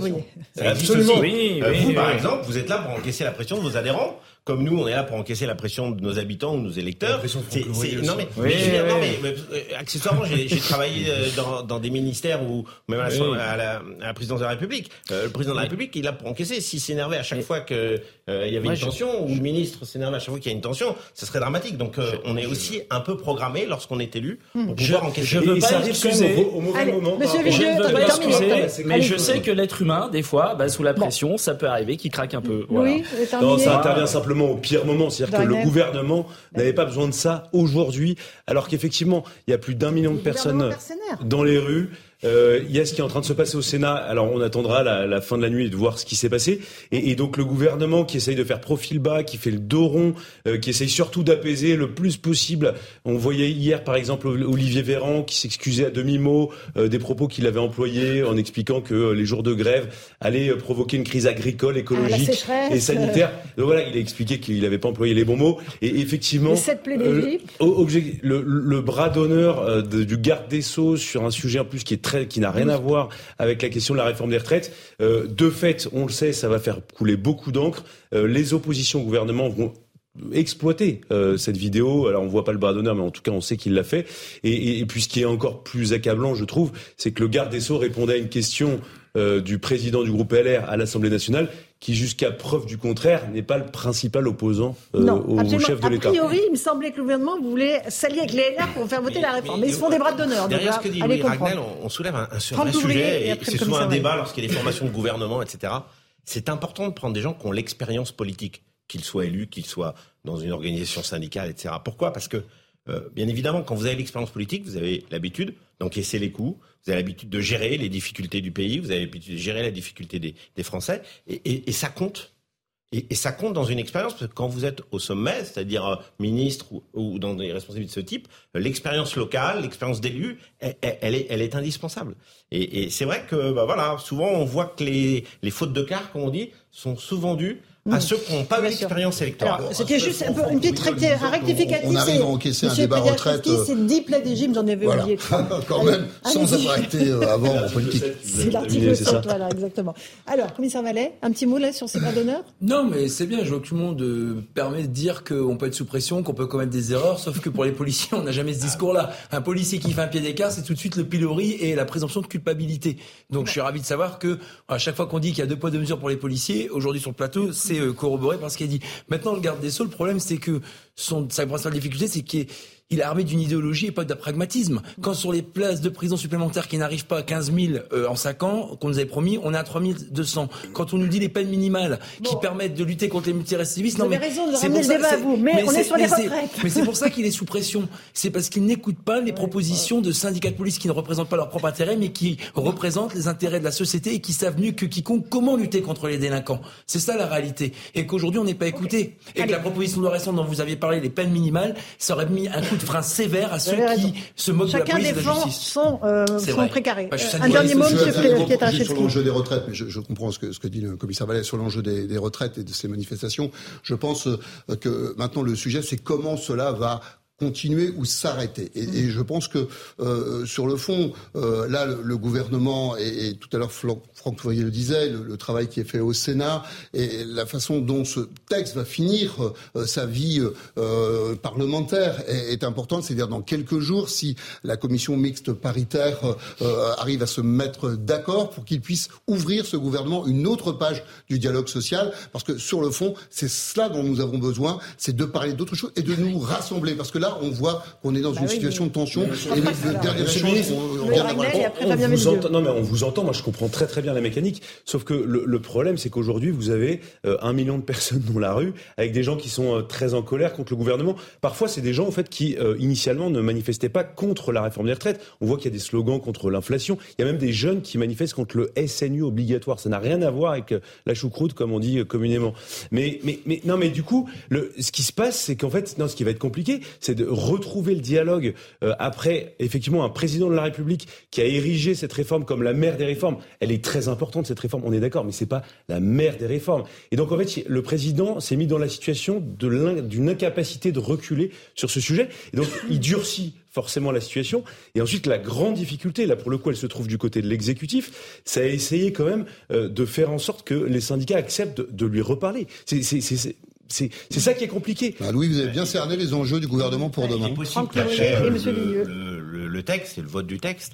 Absolument. Oui, euh, vous, par exemple, vous êtes là pour encaisser la pression de vos adhérents comme nous, on est là pour encaisser la pression de nos habitants ou de nos électeurs. C'est, non mais, Oui, mais, oui, non, mais, mais, euh, accessoirement, j'ai, j'ai travaillé euh, dans, dans des ministères ou même à la, Oui. à la, à la présidence de la République. Euh, le président de la République, il est là pour encaisser. S'il s'énervait à chaque fois que euh, il y avait Moi, une je- tension, ou le ministre s'énervait à chaque fois qu'il y a une tension, ça serait dramatique. Donc, euh, on est aussi un peu programmé lorsqu'on est élu pour Je, pouvoir encaisser. je veux pas excuser. au, au mauvais Allez, moment. monsieur rapport- Je ne veux pas excuser, mais je sais que l'être humain, des fois, bah, sous la pression, ça peut arriver qu'il craque un peu. Voilà. Oui, Non, ça intervient simplement au pire moment. C'est-à-dire que le gouvernement n'avait pas besoin de ça aujourd'hui, alors qu'effectivement, il y a plus d'un million de personnes dans les rues. Euh, il y a ce qui est en train de se passer au Sénat. Alors on attendra la, la fin de la nuit de voir ce qui s'est passé. Et, et donc le gouvernement qui essaye de faire profil bas, qui fait le dos rond, euh, qui essaye surtout d'apaiser le plus possible. On voyait hier par exemple Olivier Véran qui s'excusait à demi-mot euh, des propos qu'il avait employés en expliquant que les jours de grève allaient provoquer une crise agricole, écologique sécheresse. et sanitaire. Donc voilà, il a expliqué qu'il n'avait pas employé les bons mots. Et effectivement, objet- le, le bras d'honneur du garde des Sceaux sur un sujet en plus qui est qui n'a rien à voir avec la question de la réforme des retraites. Euh, de fait, on le sait, ça va faire couler beaucoup d'encre. Euh, les oppositions au gouvernement vont exploiter euh, cette vidéo. Alors on voit pas le bras d'honneur, mais en tout cas on sait qu'il l'a fait. Et, et, et puis ce qui est encore plus accablant, je trouve, c'est que le garde des Sceaux répondait à une question euh, du président du groupe LR à l'Assemblée nationale, qui jusqu'à preuve du contraire n'est pas le principal opposant euh, non, au, absolument. chef de A l'État. priori, il me semblait que le gouvernement voulait s'allier avec les LR pour faire voter la réforme. Mais ils se font des bras d'honneur. donc Derrière là, ce que dit Louis. Ragnel, on, on soulève un, un sur- 30 vrai ouvriers sujet, et c'est souvent un débat lorsqu'il y a des formations de gouvernement, etc. C'est important de prendre des gens qui ont l'expérience politique, qu'ils soient élus, qu'ils soient dans une organisation syndicale, etc. Pourquoi? Parce que, euh, bien évidemment, quand vous avez l'expérience politique, vous avez l'habitude d'encaisser les coups, vous avez l'habitude de gérer les difficultés du pays, vous avez l'habitude de gérer la difficulté des, Français, et, ça compte. Et, ça compte dans une expérience, parce que quand vous êtes au sommet, c'est-à-dire euh, ministre ou, dans des responsabilités de ce type, euh, l'expérience locale, l'expérience d'élu, elle, est, indispensable. Et, c'est vrai que, bah voilà, souvent on voit que les, fautes de quart, comme on dit, sont souvent dues à ceux qui n'ont pas d'expérience électorale. Alors, c'était juste un, peu, une petite recti- un rectificatif. on arrive c'est- à encaisser un débat retraite, C'est 10 plaies d'Égypte, j'en avais Voilà. oublié. Quand même, sans avoir été euh, avant en politique. C'est l'article 7, voilà, exactement. Alors, commissaire Vallet, un petit mot là sur ces bras d'honneur Non, mais c'est bien. Je vois que tout le monde euh, permet de dire qu'on peut être sous pression, qu'on peut commettre des erreurs. Sauf que pour les policiers, on n'a jamais ce discours-là. Un policier qui fait un pied d'écart, c'est tout de suite le pilori et la présomption de culpabilité. Donc, je suis ravi de savoir que à chaque fois qu'on dit qu'il y a deux poids deux mesures pour les policiers, aujourd'hui sur le plateau, c'est euh, corroboré par ce qui est dit. Maintenant, le garde des sceaux, le problème, c'est que son sa principale difficulté, c'est qu'il est il est armé d'une idéologie et pas d'un pragmatisme. Quand sur les places de prison supplémentaires qui n'arrivent pas à 15 000 euh, en 5 ans, qu'on nous avait promis, on est à 3 200. Quand on nous dit les peines minimales qui permettent de lutter contre les multirécidivistes, non avez mais raison de c'est ramener pour le ça- débat à c'est- vous, mais on est c'est- sur les c'est- retraites. Mais c'est pour ça qu'il est sous pression. C'est parce qu'il n'écoute pas les propositions de syndicats de police qui ne représentent pas leur propre intérêt, mais qui représentent les intérêts de la société et qui savent mieux que quiconque comment lutter contre les délinquants. C'est ça la réalité. Et qu'aujourd'hui on n'est pas écouté. Et que la proposition de loi récente dont vous aviez parlé, les peines minimales, ça aurait mis un coup de frein sévère à ceux qui se moquent de la Chacun police et de la défend justice. son, euh, C'est son vrai. précaré. Bah, je suis un dernier mot, un Pietraszewski. sur l'enjeu des retraites, mais je, je comprends ce que, ce que dit le commissaire Vallet sur l'enjeu des, des retraites et de ces manifestations. Je pense euh, que maintenant le sujet, c'est comment cela va continuer ou s'arrêter. Et, et je pense que euh, sur le fond, euh, là, le, le gouvernement et, et tout à l'heure Franck Fourier le disait, le, le travail qui est fait au Sénat et la façon dont ce texte va finir euh, sa vie parlementaire est, est importante. C'est-à-dire dans quelques jours, si la commission mixte paritaire arrive à se mettre d'accord pour qu'il puisse ouvrir ce gouvernement une autre page du dialogue social, parce que sur le fond, c'est cela dont nous avons besoin, c'est de parler d'autre chose et de nous rassembler, parce que là, on voit qu'on est dans Bah une oui, situation mais- de tension. Mais- Et le, Alors, le dernier Monsieur le échange, ministre, on, vous entend, non mais on vous entend, moi je comprends très très bien la mécanique, sauf que le, le problème c'est qu'aujourd'hui vous avez euh, un million de personnes dans la rue avec des gens qui sont euh, très en colère contre le gouvernement. Parfois c'est des gens en fait qui euh, initialement ne manifestaient pas contre la réforme des retraites. On voit qu'il y a des slogans contre l'inflation. Il y a même des jeunes qui manifestent contre le SNU obligatoire. Ça n'a rien à voir avec euh, la choucroute comme on dit euh, communément. Mais mais mais non mais du coup le, ce qui se passe c'est qu'en fait non ce qui va être compliqué c'est de retrouver le dialogue euh, après effectivement un président de la République qui a érigé cette réforme comme la mère des réformes. Elle est très importante cette réforme, on est d'accord, mais c'est pas la mère des réformes. Et donc en fait, le président s'est mis dans la situation d'une incapacité de reculer sur ce sujet. Et donc il durcit forcément la situation. Et ensuite, la grande difficulté, là pour le coup, elle se trouve du côté de l'exécutif, c'est à essayer quand même euh, de faire en sorte que les syndicats acceptent de lui reparler. C'est- c'est- ça qui est compliqué. Bah, Louis, vous avez bien cerné les enjeux du gouvernement pour demain. Il est possible le, le, le, le, texte et le vote du texte,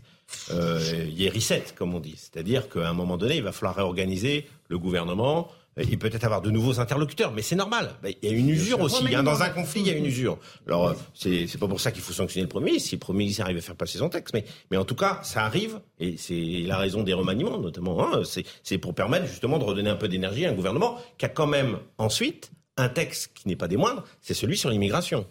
euh, il y ait reset, comme on dit. C'est-à-dire qu'à un moment donné, il va falloir réorganiser le gouvernement, et peut-être avoir de nouveaux interlocuteurs, mais c'est normal. Bah, il y a une usure aussi. Hein. Dans un conflit, il y a une usure. Alors, euh, c'est c'est pas pour ça qu'il faut sanctionner le Premier ministre. Si le Premier ministre arrive à faire passer son texte, mais mais en tout cas, ça arrive, et c'est la raison des remaniements, notamment. Hein, c'est pour permettre justement de redonner un peu d'énergie à un gouvernement qui a quand même ensuite un texte qui n'est pas des moindres, c'est celui sur l'immigration,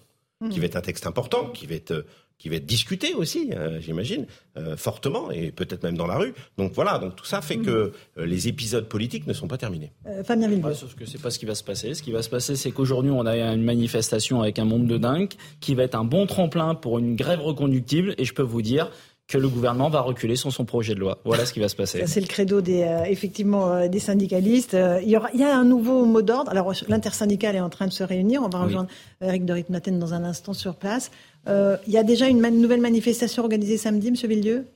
qui va être un texte important, qui va être qui va être discuté aussi, euh, j'imagine, euh, fortement et peut-être même dans la rue. Donc voilà, donc tout ça fait que euh, les épisodes politiques ne sont pas terminés. Euh, Fabien Villebois. Ouais, sauf que c'est pas ce qui va se passer. Ce qui va se passer, c'est qu'aujourd'hui, on a une manifestation avec un monde de dingue qui va être un bon tremplin pour une grève reconductible. Et je peux vous dire que le gouvernement va reculer sur son projet de loi. Voilà ce qui va se passer. C'est le credo des euh, effectivement euh, des syndicalistes. Euh, il, y aura, il y a un nouveau mot d'ordre. Alors l'intersyndicale est en train de se réunir. On va rejoindre oui. Eric de Ritmaten dans un instant sur place. Il y a déjà une man nouvelle manifestation organisée samedi, Monsieur Villieu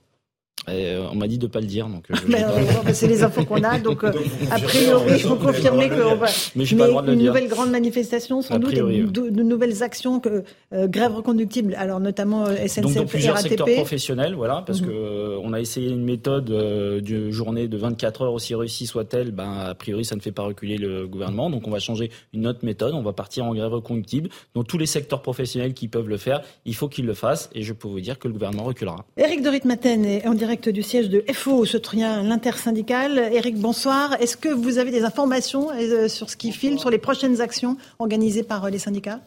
et on m'a dit de pas le dire, donc. mais, euh, c'est les infos qu'on a, donc, donc a priori, il faut confirmer qu'on va. Mais, pas une dire. nouvelle grande manifestation, sans doute, priori, de, de, nouvelles actions, que, euh, grève reconductible. Alors notamment euh, SNCF, donc dans plusieurs RATP. secteurs professionnels, voilà, parce que euh, on a essayé une méthode euh, de journée de 24 heures aussi réussie soit-elle, ben a priori ça ne fait pas reculer le gouvernement, donc on va changer une autre méthode, on va partir en grève reconductible. Dans tous les secteurs professionnels qui peuvent le faire, il faut qu'ils le fassent, et je peux vous dire que le gouvernement reculera. Eric de Ritmaten est en direct du siège de FO, ce trien l'intersyndicale. Eric, bonsoir. Est-ce que vous avez des informations euh, sur ce qui file, sur les prochaines actions organisées par euh, les syndicats?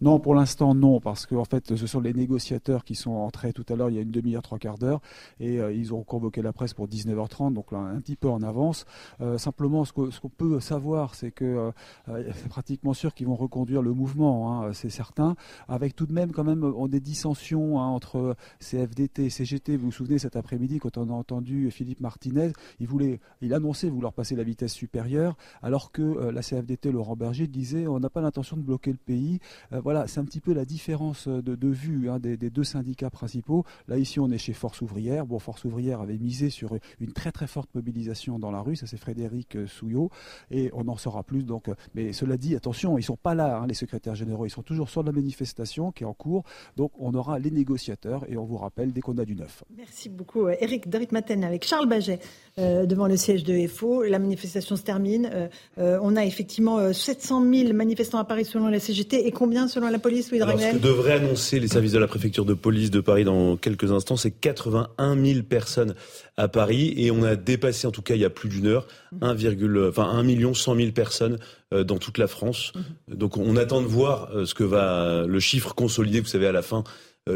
Non, pour l'instant, non, parce que en fait, ce sont les négociateurs qui sont entrés tout à l'heure, il y a une demi-heure, trois quarts d'heure, et euh, ils ont convoqué la presse pour 19h30, donc là, un petit peu en avance. Euh, simplement, ce qu'on peut savoir, c'est que euh, c'est pratiquement sûr qu'ils vont reconduire le mouvement, hein, c'est certain, avec tout de même quand même des dissensions hein, entre CFDT et CGT. Vous vous souvenez cet après-midi quand on a entendu Philippe Martinez, il voulait, il annonçait vouloir passer la vitesse supérieure, alors que la CFDT, Laurent Berger, disait on n'a pas l'intention de bloquer le pays. Euh, voilà, c'est un petit peu la différence de, de vue hein, des, deux syndicats principaux. Là, ici, on est chez Force ouvrière. Bon, Force ouvrière avait misé sur une très très forte mobilisation dans la rue. Ça, c'est Frédéric Souillot. Et on en saura plus. Donc, mais cela dit, attention, ils sont pas là, hein, les secrétaires généraux. Ils sont toujours sur la manifestation qui est en cours. Donc, on aura les négociateurs et on vous rappelle dès qu'on a du neuf. Merci beaucoup, Eric Darit-Maten avec Charles Baget euh, devant le siège de FO. La manifestation se termine. Euh, euh, on a effectivement 700 000 manifestants à Paris selon la CGT et combien la police, Louis Alors, ce que devraient annoncer les services de la préfecture de police de Paris dans quelques instants, c'est 81 000 personnes à Paris et on a dépassé, en tout cas il y a plus d'une heure, 1, enfin 1 million 100 000 personnes euh, dans toute la France. Donc on attend de voir euh, ce que va le chiffre consolidé, vous savez, à la fin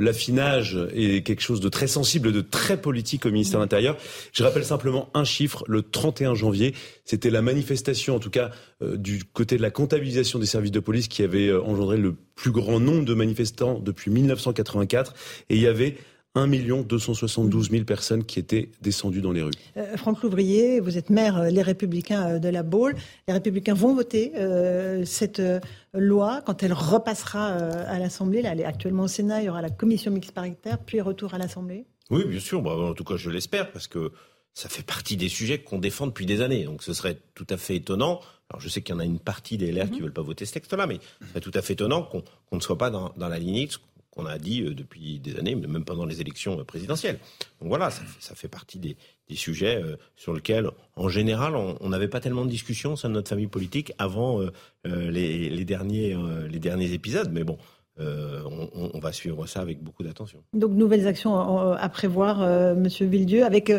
l'affinage est quelque chose de très sensible, de très politique au ministère de l'Intérieur. Je rappelle simplement un chiffre, le 31 janvier, c'était la manifestation, en tout cas euh, du côté de la comptabilisation des services de police, qui avait euh, engendré le plus grand nombre de manifestants depuis 1984. Et il y avait 1 272 000 personnes qui étaient descendues dans les rues. Euh, Franck Louvrier, vous êtes maire euh, Les Républicains euh, de la Baule. Les Républicains vont voter euh, cette euh, loi quand elle repassera euh, à l'Assemblée. Là, elle est actuellement au Sénat. Il y aura la commission mixte paritaire, puis retour à l'Assemblée. Oui, bien sûr. Bah, en tout cas, je l'espère parce que ça fait partie des sujets qu'on défend depuis des années. Donc, ce serait tout à fait étonnant. Alors, je sais qu'il y en a une partie des LR qui ne veulent pas voter ce texte-là, mais ce serait tout à fait étonnant qu'on qu ne soit pas dans, dans la lignée qu'on a dit euh, depuis des années, même pendant les élections euh, présidentielles. Donc voilà, ça, fait partie des, sujets euh, sur lesquels, en général, on n'avait pas tellement de discussions au sein de notre famille politique avant les, derniers, épisodes. Mais bon, on, va suivre ça avec beaucoup d'attention. Donc nouvelles actions à prévoir, euh, Monsieur Villedieu, avec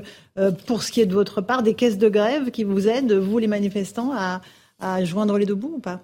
pour ce qui est de votre part des caisses de grève qui vous aident, vous les manifestants, à, à joindre les deux bouts ou pas?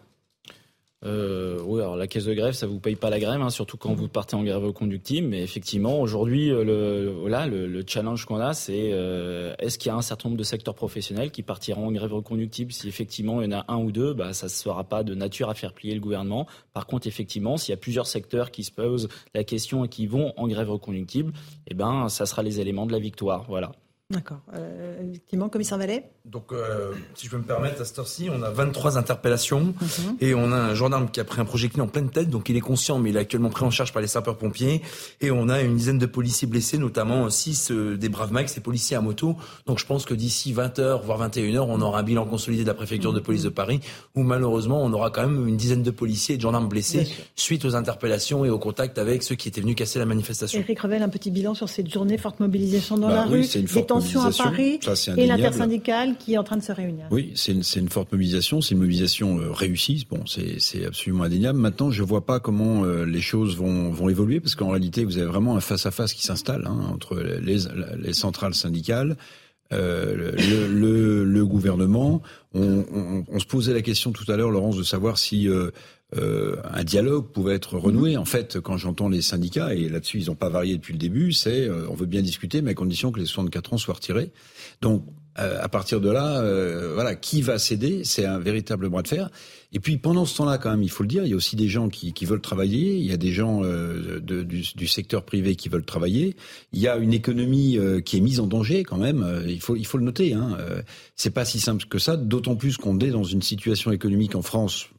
Euh, oui, alors la caisse de grève, ça vous paye pas la grève, hein, surtout quand vous partez en grève reconductible. Mais effectivement, aujourd'hui, le, voilà, le, le challenge qu'on a, c'est euh, est-ce qu'il y a un certain nombre de secteurs professionnels qui partiront en grève reconductible Si effectivement il y en a un ou deux, bah, ça ne sera pas de nature à faire plier le gouvernement. Par contre, effectivement, s'il y a plusieurs secteurs qui se posent la question et qui vont en grève reconductible, eh ben, ça sera les éléments de la victoire. Voilà. D'accord. Euh, effectivement, commissaire Vallet Donc, euh, si je peux me permettre, à cette heure-ci, on a 23 interpellations mhm. et on a un gendarme qui a pris un projectile en pleine tête, donc il est conscient, mais il est actuellement pris en charge par les sapeurs-pompiers. Et on a une dizaine de policiers blessés, notamment 6 euh, des Braves Max et policiers à moto. Donc, je pense que d'ici 20h, voire 21h, on aura un bilan consolidé de la préfecture de police de Paris, où malheureusement, on aura quand même une dizaine de policiers et de gendarmes blessés suite aux interpellations et au contact avec ceux qui étaient venus casser la manifestation. Eric Revel, un petit bilan sur cette journée, forte mobilisation dans bah la rue, tensions à Paris et l'intersyndicale qui est en train de se réunir. Oui, c'est une, une, forte mobilisation, c'est une mobilisation euh, réussie, bon, c'est absolument indéniable. Maintenant, je ne vois pas comment euh, les choses vont, vont évoluer, parce qu'en réalité, vous avez vraiment un face-à-face qui s'installe hein, entre les, les, centrales syndicales, euh, le, le, le, gouvernement. On, on, on, se posait la question tout à l'heure, Laurence, de savoir si euh, euh, un dialogue pouvait être renoué. En fait, quand j'entends les syndicats, et là-dessus ils n'ont pas varié depuis le début, c'est euh, on veut bien discuter, mais à condition que les 64 ans soient retirés. Donc euh, à partir de là, voilà, qui va céder C'est un véritable bras de fer. Et puis pendant ce temps-là, quand même, il faut le dire, il y a aussi des gens qui, qui veulent travailler. Il y a des gens de, du, du, secteur privé qui veulent travailler. Il y a une économie qui est mise en danger quand même. il faut il faut le noter. Hein. c'est pas si simple que ça. D'autant plus qu'on est dans une situation économique en France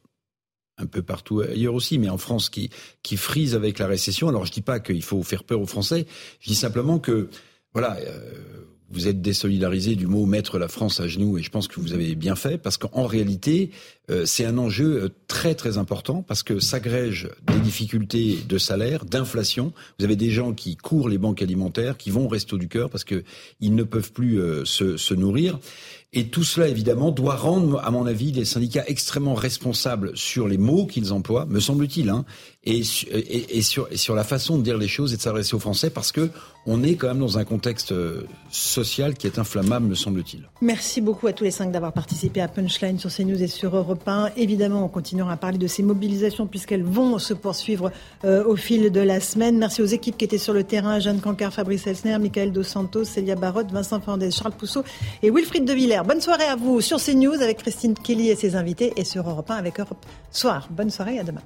un peu partout ailleurs aussi, mais en France qui, qui frise avec la récession. Alors je dis pas qu'il faut faire peur aux Français, je dis simplement que voilà, euh, vous êtes désolidarisé du mot mettre la France à genoux et je pense que vous avez bien fait parce qu'en réalité euh, c'est un enjeu euh, très très important parce que s'agrègent des difficultés de salaire, d'inflation. Vous avez des gens qui courent les banques alimentaires, qui vont au resto du cœur parce que ils ne peuvent plus se, se nourrir. Et tout cela, évidemment, doit rendre, à mon avis, les syndicats extrêmement responsables sur les mots qu'ils emploient, me semble-t-il, hein, et, sur, la façon de dire les choses et de s'adresser aux Français, parce que on est quand même dans un contexte euh, social qui est inflammable, me semble-t-il. Merci beaucoup à tous les cinq d'avoir participé à Punchline sur CNews et sur Europe 1. Évidemment, on continuera à parler de ces mobilisations puisqu'elles vont se poursuivre euh, au fil de la semaine. Merci aux équipes qui étaient sur le terrain, Jeanne Cancard, Fabrice Elsner, Michael Dos Santos, Célia Barotte, Vincent Fernandez, Charles Pousseau et Wilfried de Villers. Bonne soirée à vous sur CNews avec Christine Kelly et ses invités et sur Europe 1 avec Europe Soir. Bonne soirée, à demain.